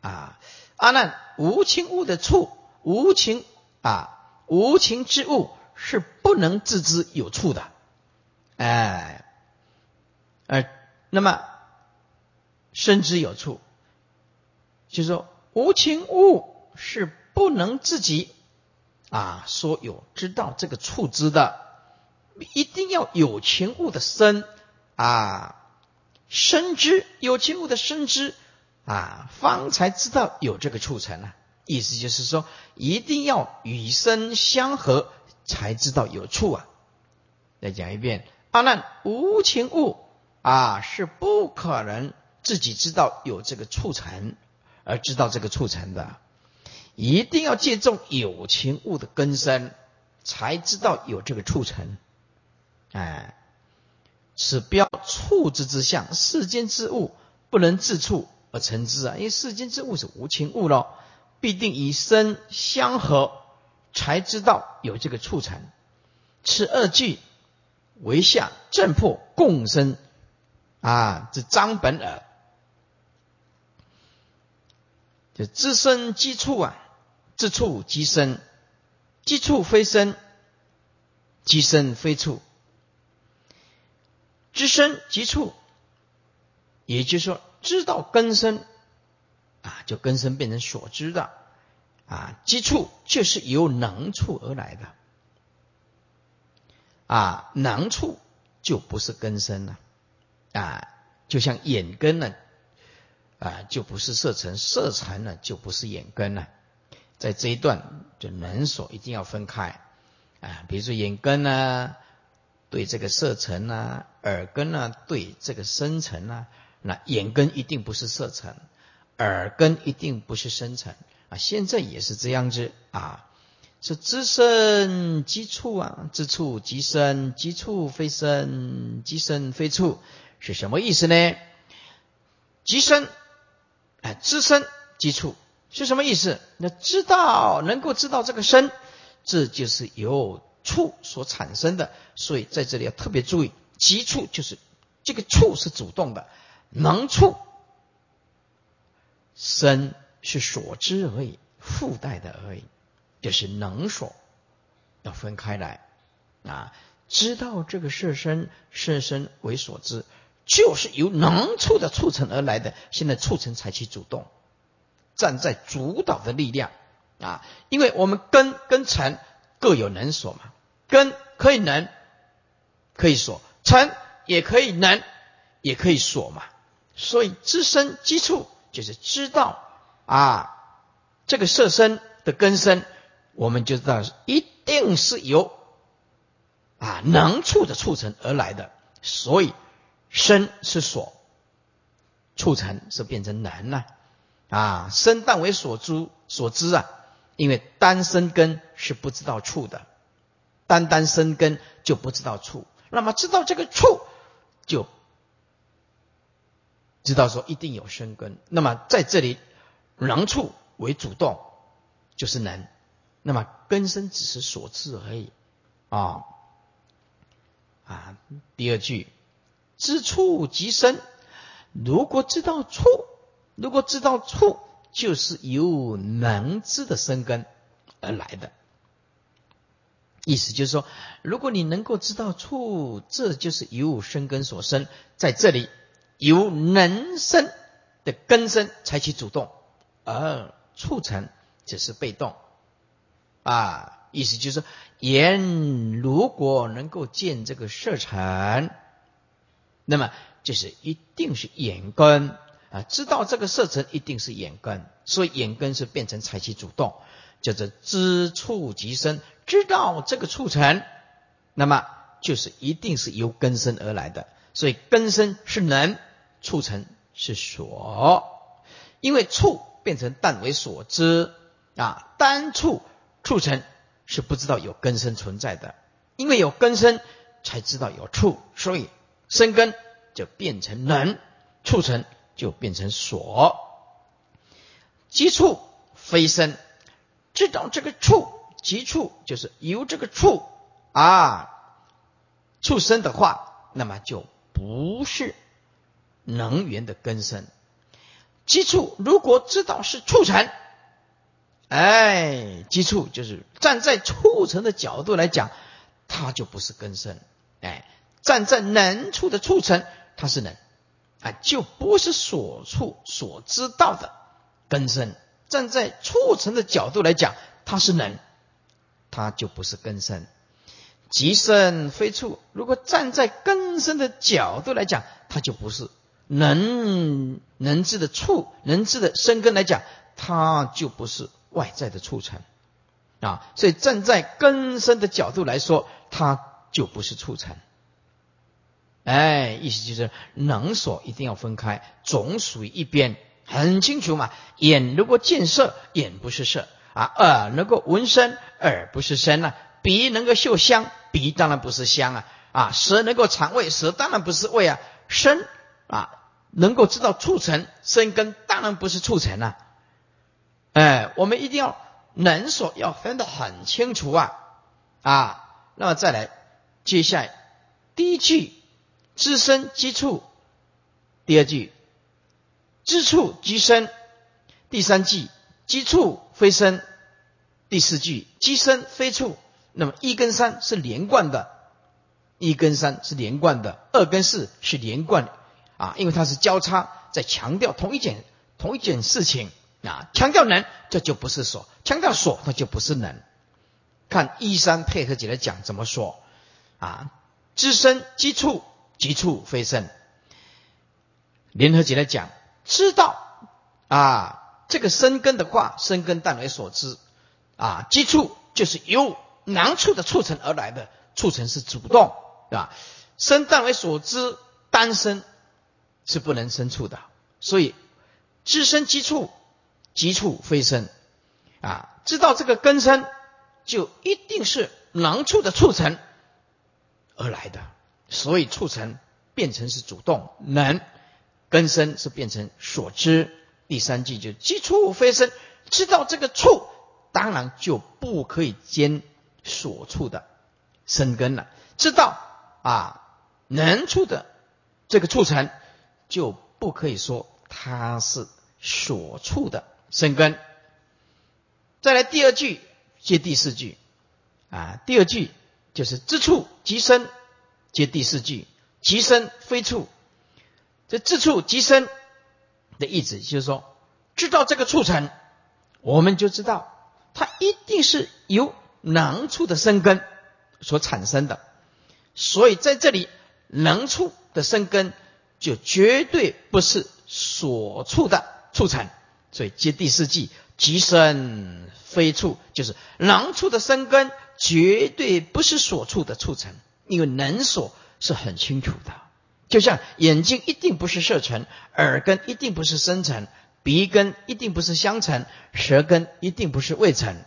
啊。阿难，无情物的处，无情啊，无情之物是不能自知有处的。哎，呃，那么生之有处，就是说无情物是不能自己啊说有知道这个处知的，一定要有情物的生啊生之有情物的生之啊，方才知道有这个促成啊。意思就是说，一定要与生相合，才知道有处啊。再讲一遍。阿难，无情物啊，是不可能自己知道有这个促成，而知道这个促成的，一定要借重有情物的根生，才知道有这个促成。哎，此标处之之相，世间之物不能自处而成之啊，因为世间之物是无情物咯，必定以身相合，才知道有这个促成。此二句。为下正破共生啊，这张本耳，就自身机处啊，自处即生，机处非生，即生非处，知生即处，也就是说，知道根生啊，就根生变成所知的啊，基处就是由能处而来的。啊，能处就不是根生了，啊，就像眼根呢，啊，就不是色尘，色尘呢就不是眼根了。在这一段，就能所一定要分开，啊，比如说眼根呢对这个色尘啊，耳根呢对这个声尘啊，那眼根一定不是色尘，耳根一定不是声尘啊，现在也是这样子啊。是知生即处啊，知处即生，即处非生，即生非处，是什么意思呢？即生，哎，知生即处是什么意思？那知道能够知道这个生，这就是由处所产生的，所以在这里要特别注意，即处就是这个处是主动的，能处身是所知而已，附带的而已。就是能所要分开来啊，知道这个色身色身为所知，就是由能处的促成而来的。现在促成采取主动，站在主导的力量啊，因为我们根跟尘各有能所嘛，根可以能，可以所；尘也可以能，也可以所嘛。所以知身基础就是知道啊，这个色身的根生。我们就知道，一定是由啊能处的促成而来的，所以身是所，促成是变成能了啊。身但为所知所知啊，因为单生根是不知道处的，单单生根就不知道处，那么知道这个处，就知道说一定有生根。那么在这里，能处为主动，就是能。那么根生只是所致而已啊啊！第二句知处即生，如果知道处，如果知道处，就是由能知的生根而来的。意思就是说，如果你能够知道处，这就是由生根所生，在这里由能生的根生采取主动，而促成只是被动。啊，意思就是说，眼如果能够见这个色尘，那么就是一定是眼根啊，知道这个色尘一定是眼根，所以眼根是变成采取主动，叫做知触即生，知道这个促成，那么就是一定是由根生而来的，所以根生是能，促成是所，因为处变成但为所知啊，单处促成是不知道有根生存在的，因为有根生才知道有处，所以生根就变成能，促成就变成所。基处非生，知道这个处即处，就是由这个处啊畜生的话，那么就不是能源的根生。基础如果知道是促成，哎，基础就是站在促成的角度来讲，它就不是根生。哎，站在能处的促成，它是能，啊，就不是所处所知道的根生。站在促成的角度来讲，它是能，它就不是根生。即生非处，如果站在根生的角度来讲，它就不是。能能知的处，能知的生根来讲，它就不是外在的促成啊。所以站在根生的角度来说，它就不是促成。哎，意思就是能所一定要分开，总属于一边，很清楚嘛。眼如果见色，眼不是色啊；耳能够闻声，耳不是声啊；鼻能够嗅香，鼻当然不是香啊；啊，舌能够尝味，舌当然不是味啊；身啊。能够知道促成生根，当然不是促成了。哎，我们一定要能所要分得很清楚啊啊！那么再来，接下来第一句知生即处，第二句知处即生，第三句即处非生，第四句即生非处。那么一跟三是连贯的，一跟三是连贯的，二跟四是连贯。啊，因为它是交叉在强调同一件同一件事情啊，强调能，这就不是所；强调所，那就不是能。看一三配合起来讲怎么说啊？知生即处，即处非生。联合起来讲，知道啊，这个生根的话，生根但为所知啊，基础就是由囊处的促成而来的，促成是主动，对吧？生但为所知，单生。是不能生处的，所以知生即处，即处非生啊！知道这个根生，就一定是囊处的促成而来的，所以促成变成是主动能，根生是变成所知。第三句就即处非生，知道这个处，当然就不可以兼所处的生根了。知道啊能处的这个促成。就不可以说它是所处的生根。再来第二句接第四句啊，第二句就是知处即生，接第四句即生非处。这知处即生的意思就是说，知道这个促成，我们就知道它一定是由能处的生根所产生的。所以在这里能处的生根。就绝对不是所处的促成，所以接第四句，即生非处，就是囊处的生根绝对不是所处的促成，因为能所是很清楚的，就像眼睛一定不是色尘，耳根一定不是深尘，鼻根一定不是香尘，舌根一定不是味尘。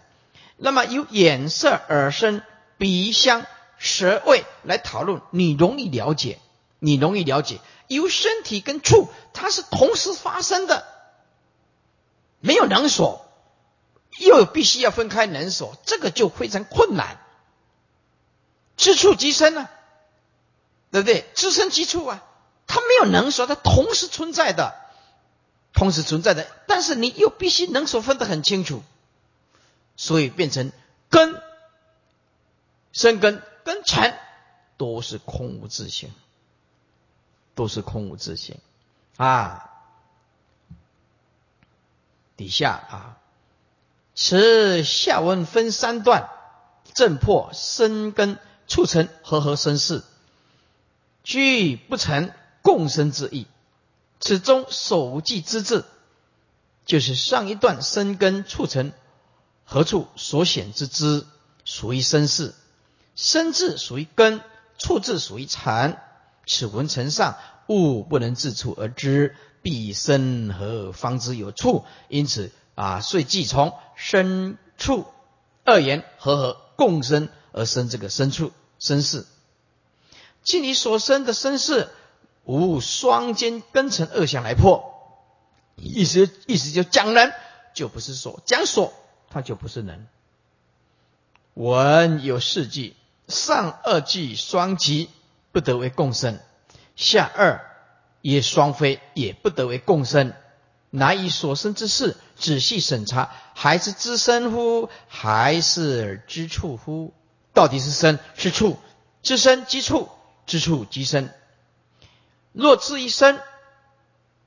那么由眼色、耳声、鼻香、舌味来讨论，你容易了解，你容易了解。由身体跟触，它是同时发生的，没有能所，又必须要分开能所，这个就非常困难。知处即生啊，对不对？知生即处啊，它没有能所，它同时存在的，同时存在的，但是你又必须能所分得很清楚，所以变成根、生根、根尘都是空无自性。都是空无自性啊！底下啊，此下文分三段，正破生根促成和合生事，具不成共生之意。此中首记之字，就是上一段生根促成何处所显之之，属于生事；生字属于根，处字属于禅。此文成上物不能自处而知，必生和方知有处。因此啊，遂即从生处二言和合共生而生这个生处生事。即你所生的生事，无双肩根尘二相来破。意思意思就讲人，就不是说讲所，它就不是能。文有四句，上二句双极，不得为共生；下二也双非，也不得为共生。难以所生之事仔细审查，还是知生乎？还是知处乎？到底是生是处？知生即处，知处即生。若知一生，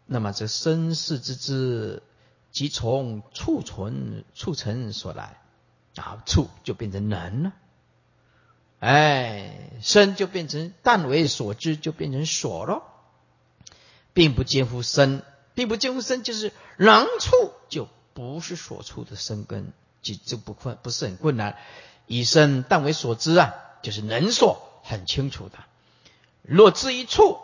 那么这生世之知，即从处存处成所来。啊，处就变成能了，哎，生就变成但为所知，就变成所了，并不兼乎生，并不兼乎生，就是能处就不是所处的生根，就就不困不是很困难。以生但为所知啊，就是能所很清楚的。若知一处，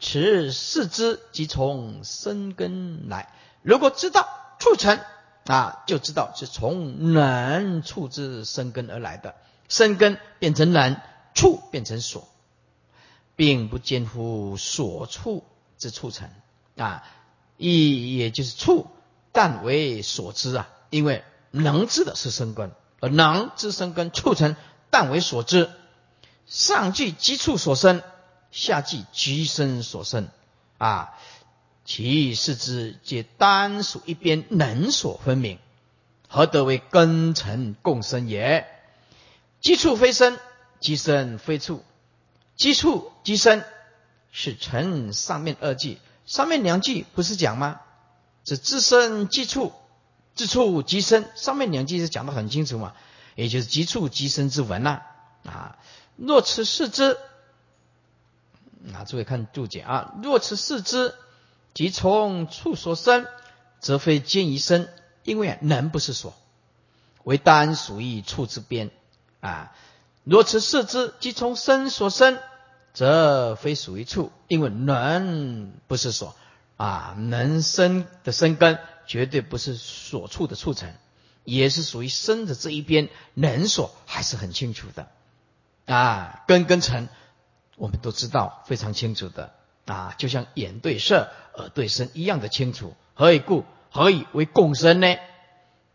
此四知即从生根来。如果知道处成。啊，就知道是从能处之生根而来的，生根变成能，处变成所，并不兼乎所处之处成啊，意也就是处，但为所知啊，因为能知的是生根，而能知生根处成，但为所知。上句即处所生，下句即生所生啊。其四之皆单属一边，能所分明，何得为根尘共生也？基处非生，即生非处，基处即生，是成上面二句。上面两句不是讲吗？是自生即处，自处即生。上面两句是讲的很清楚嘛？也就是即处即生之文呐。啊，若此四之，啊，诸位看注解啊，若此四之。即从处所生，则非兼于生，因为能不是所，为单属于处之边啊。若此四之，即从生所生，则非属于处，因为能不是所啊。能生的生根绝对不是所处的处成，也是属于生的这一边。能所还是很清楚的啊，根跟成我们都知道非常清楚的。啊，就像眼对色，耳对声一样的清楚。何以故？何以为共生呢？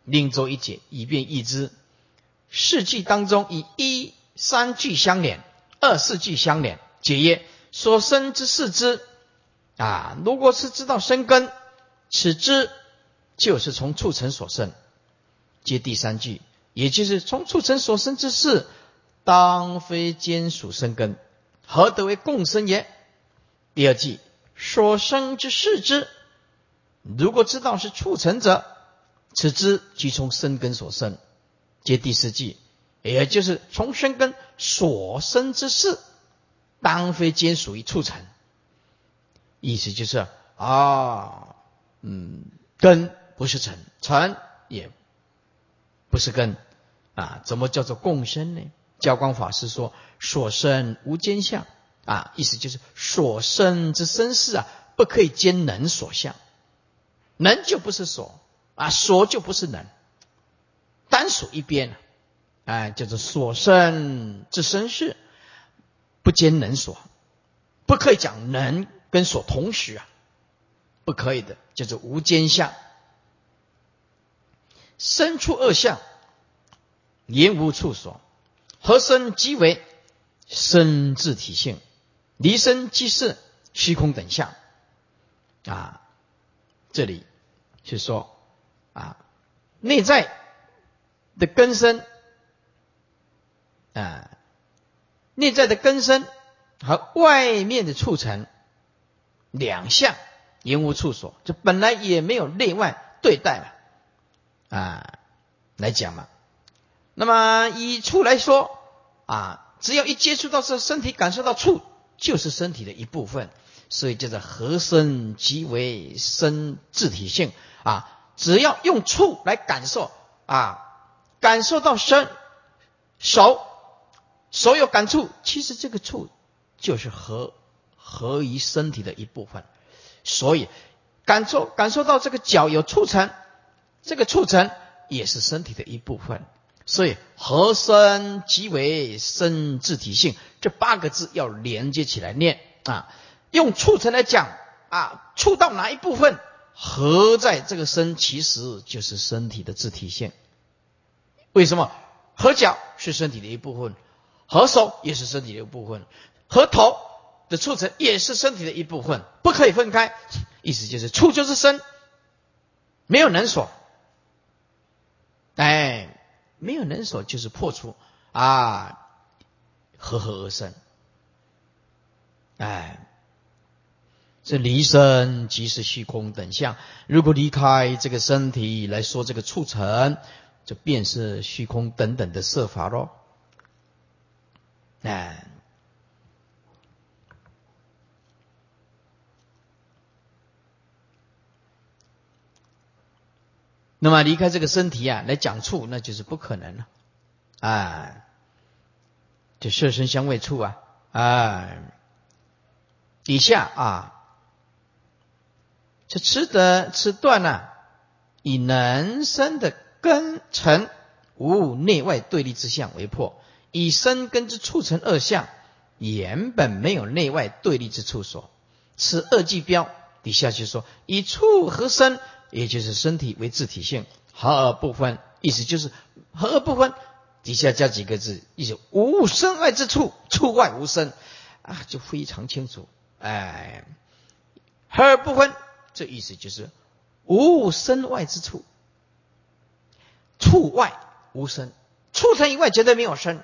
另作一解，以便易之。四句当中，以一三句相连，二四句相连。解曰：所生之四之啊，如果是知道生根，此之就是从促成所生。接第三句，也就是从促成所生之事，当非兼属生根，何得为共生也？第二句所生之事之，如果知道是促成者，此之即从生根所生。接第四句，也就是从生根所生之事，当非兼属于促成。意思就是啊，嗯，根不是成，成也不是根啊，怎么叫做共生呢？教光法师说：所生无间相。啊，意思就是所生之生事啊，不可以兼能所相，能就不是所啊，所就不是能，单属一边，哎，叫做所生之生事不兼能所，不可以讲能跟所同时啊，不可以的，叫做无间相，生出二相，言无处所，何生即为生自体性。离身即是虚空等相啊，这里是说啊，内在的根深啊，内在的根深和外面的促成两项言无处所，就本来也没有内外对待嘛啊来讲嘛。那么以处来说啊，只要一接触到这身体，感受到触。就是身体的一部分，所以叫做合身即为身自体性啊。只要用触来感受啊，感受到身手手有感触，其实这个触就是合合于身体的一部分。所以感受感受到这个脚有触成，这个触成也是身体的一部分。所以合身即为身自体性，这八个字要连接起来念啊。用触成来讲啊，触到哪一部分合在这个身，其实就是身体的自体性为什么？合脚是身体的一部分，合手也是身体的一部分，合头的促成也是身体的一部分，不可以分开。意思就是触就是身，没有能所。哎，没有能所就是破除啊，和合而生。哎，这离身即是虚空等相。如果离开这个身体来说，这个促成，就便是虚空等等的设法喽。哎。那么离开这个身体啊，来讲处，那就是不可能了，啊，就色身香味触啊，啊，底下啊，这吃得吃断了，以能生的根尘无内外对立之相为破，以生根之促成二相，原本没有内外对立之处所，此二计标底下就说以处和生。也就是身体为自体性，合而不分，意思就是合而不分。底下加几个字，意思无身外之处，处外无身，啊，就非常清楚。哎，合而不分，这意思就是无身外之处，处外无身，处成以外绝对没有身。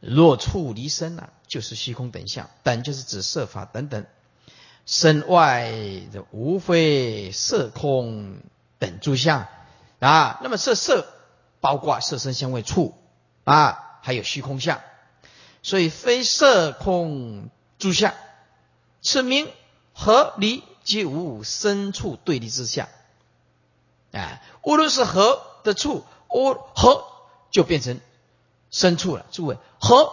若处离身啊，就是虚空等相，等就是指色法等等。身外的无非色空等诸相啊，那么色色包括色身香味触啊，还有虚空相，所以非色空诸相，此名合离皆无生处对立之相啊。无论是合的处，无合就变成生处了。诸位，合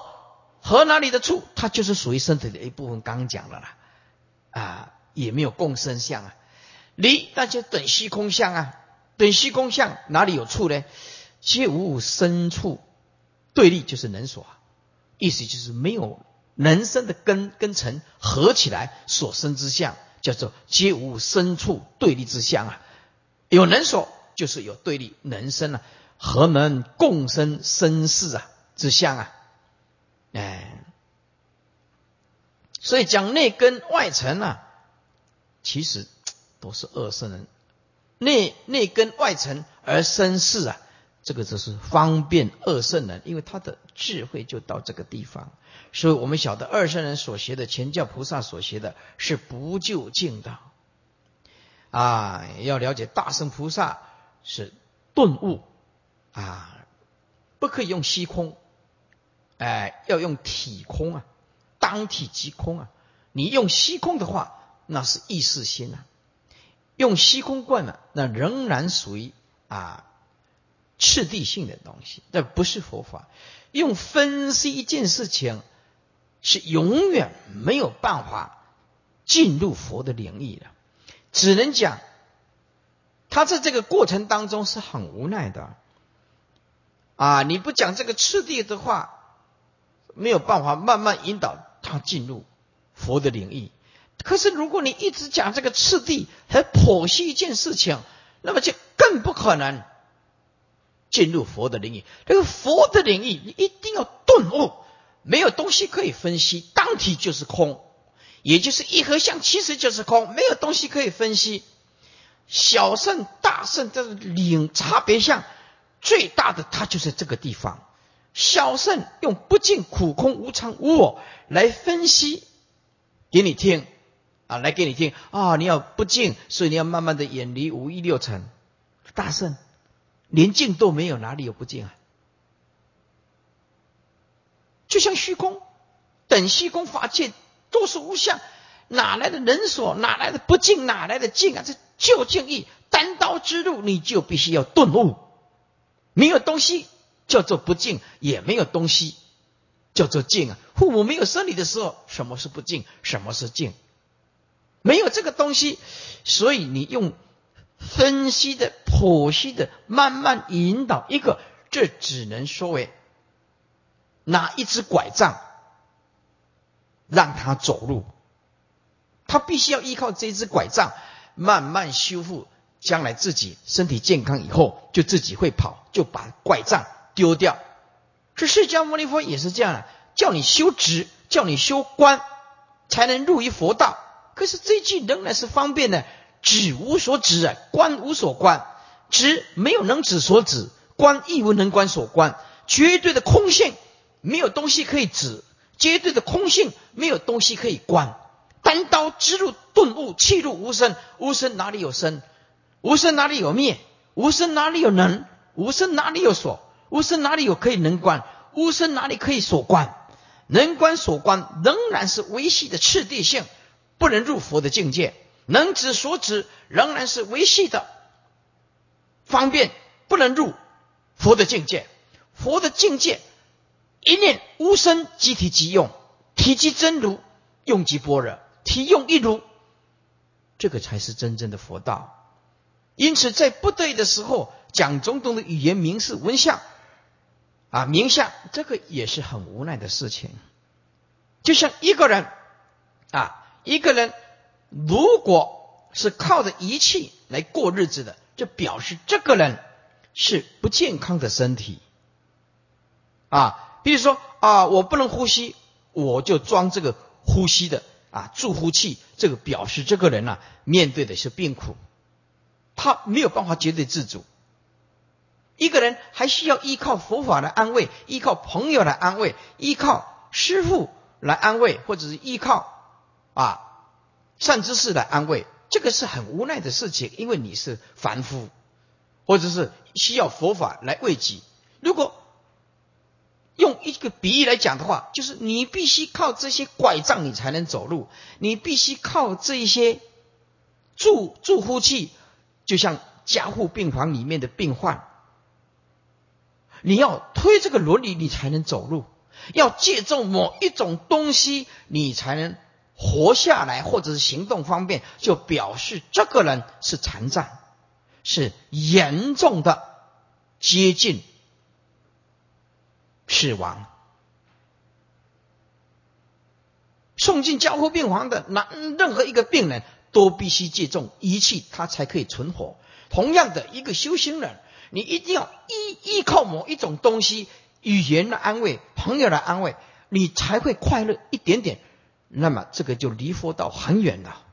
合哪里的处，它就是属于身体的一部分。刚讲了啦。啊，也没有共生相啊，离那就等虚空相啊，等虚空相哪里有处呢？皆无生处，对立就是能所啊，意思就是没有能生的根跟尘合起来所生之相，叫做皆无生处对立之相啊。有能所就是有对立能生啊，何能共生生世啊之相啊？哎。所以讲内根外尘啊，其实都是二圣人。内内根外尘而生事啊，这个就是方便二圣人，因为他的智慧就到这个地方。所以我们晓得二圣人所学的前教菩萨所学的是不究竟的啊。要了解大圣菩萨是顿悟啊，不可以用虚空，哎，要用体空啊。当体即空啊！你用虚空的话，那是意识心啊；用虚空观呢，那仍然属于啊次第性的东西，那不是佛法。用分析一件事情，是永远没有办法进入佛的领域的，只能讲他在这个过程当中是很无奈的啊！你不讲这个次第的话，没有办法慢慢引导。他进入佛的领域，可是如果你一直讲这个次第和剖析一件事情，那么就更不可能进入佛的领域。这个佛的领域，你一定要顿悟，没有东西可以分析，当体就是空，也就是一合相，其实就是空，没有东西可以分析。小圣、大圣这是领差别相最大的，它就是这个地方。小圣用不净、苦、空、无常、无我来分析给你听啊，来给你听啊！你要不净，所以你要慢慢的远离五欲六尘。大圣连净都没有，哪里有不净啊？就像虚空等虚空法界都是无相，哪来的人所？哪来的不净？哪来的净啊？这就净义单刀之路，你就必须要顿悟，没有东西。叫做不净，也没有东西叫做净啊。父母没有生你的时候，什么是不净？什么是净？没有这个东西，所以你用分析的、剖析的，慢慢引导一个，这只能说为拿一只拐杖让他走路，他必须要依靠这只拐杖慢慢修复将来自己身体健康以后，就自己会跑，就把拐杖丢掉。这释迦牟尼佛也是这样，叫你修直，叫你修观，才能入于佛道。可是这句仍然是方便的，止无所止啊，观无所观，止没有能止所止，观亦无能观所观，绝对的空性，没有东西可以止；绝对的空性，没有东西可以观。单刀直入顿悟，气入无声，无声哪里有声？无声哪里有灭？无声哪里有能？无声哪里有所？无声哪里有可以能观？无声哪里可以所观？能观所观仍然是维系的次第性，不能入佛的境界。能指所指仍然是维系的方便，不能入佛的境界。佛的境界一念无声即体即用，体即真如，用即般若，体用一如，这个才是真正的佛道。因此，在不对的时候讲种种的语言、名示、文相，啊，名相，这个也是很无奈的事情。就像一个人，啊，一个人如果是靠着仪器来过日子的，就表示这个人是不健康的身体。啊，比如说啊，我不能呼吸，我就装这个呼吸的啊助呼器，这个表示这个人呢面对的是病苦。他没有办法绝对自主，一个人还需要依靠佛法来安慰，依靠朋友来安慰，依靠师傅来安慰，或者是依靠啊善知识来安慰，这个是很无奈的事情，因为你是凡夫，或者是需要佛法来慰藉。如果用一个比喻来讲的话，就是你必须靠这些拐杖，你才能走路；你必须靠这一些助助呼器。就像加护病房里面的病患，你要推这个轮椅，你才能走路；要借助某一种东西，你才能活下来，或者是行动方便，就表示这个人是残障，是严重的接近死亡。送进加护病房的那任何一个病人。都必须借重仪器，他才可以存活。同样的一个修行人，你一定要依依靠某一种东西，语言的安慰，朋友的安慰，你才会快乐一点点。那么这个就离佛道很远了。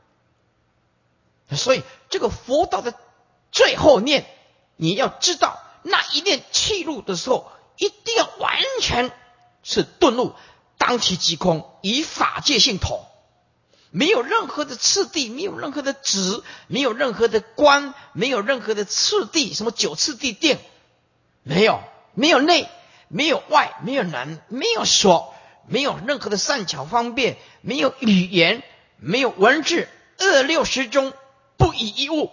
所以这个佛道的最后念，你要知道那一念气入的时候，一定要完全是顿悟，当其即空，以法界性统。没有任何的次第，没有任何的止，没有任何的观，没有任何的次第，什么九次第定，没有，没有内，没有外，没有能，没有所，没有任何的善巧方便，没有语言，没有文字，二六十中不以一物，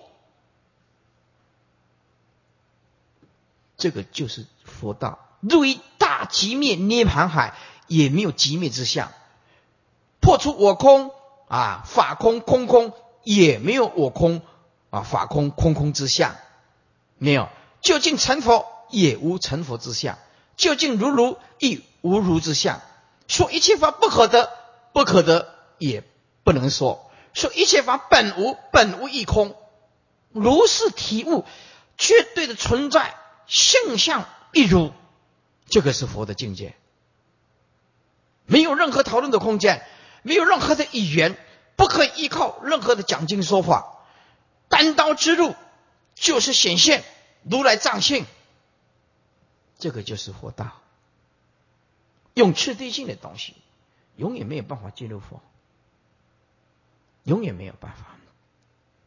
这个就是佛道。入于大极灭涅盘海，也没有极灭之相，破除我空。啊，法空空空也没有我空啊，法空空空之相没有，究竟成佛也无成佛之相，究竟如如亦无如之相。说一切法不可得，不可得也不能说；说一切法本无，本无一空。如是体悟，绝对的存在，性相一如，这个是佛的境界，没有任何讨论的空间。没有任何的语言，不可以依靠任何的讲经说法，单刀直入就是显现如来藏性，这个就是佛道。用次第性的东西，永远没有办法进入佛，永远没有办法。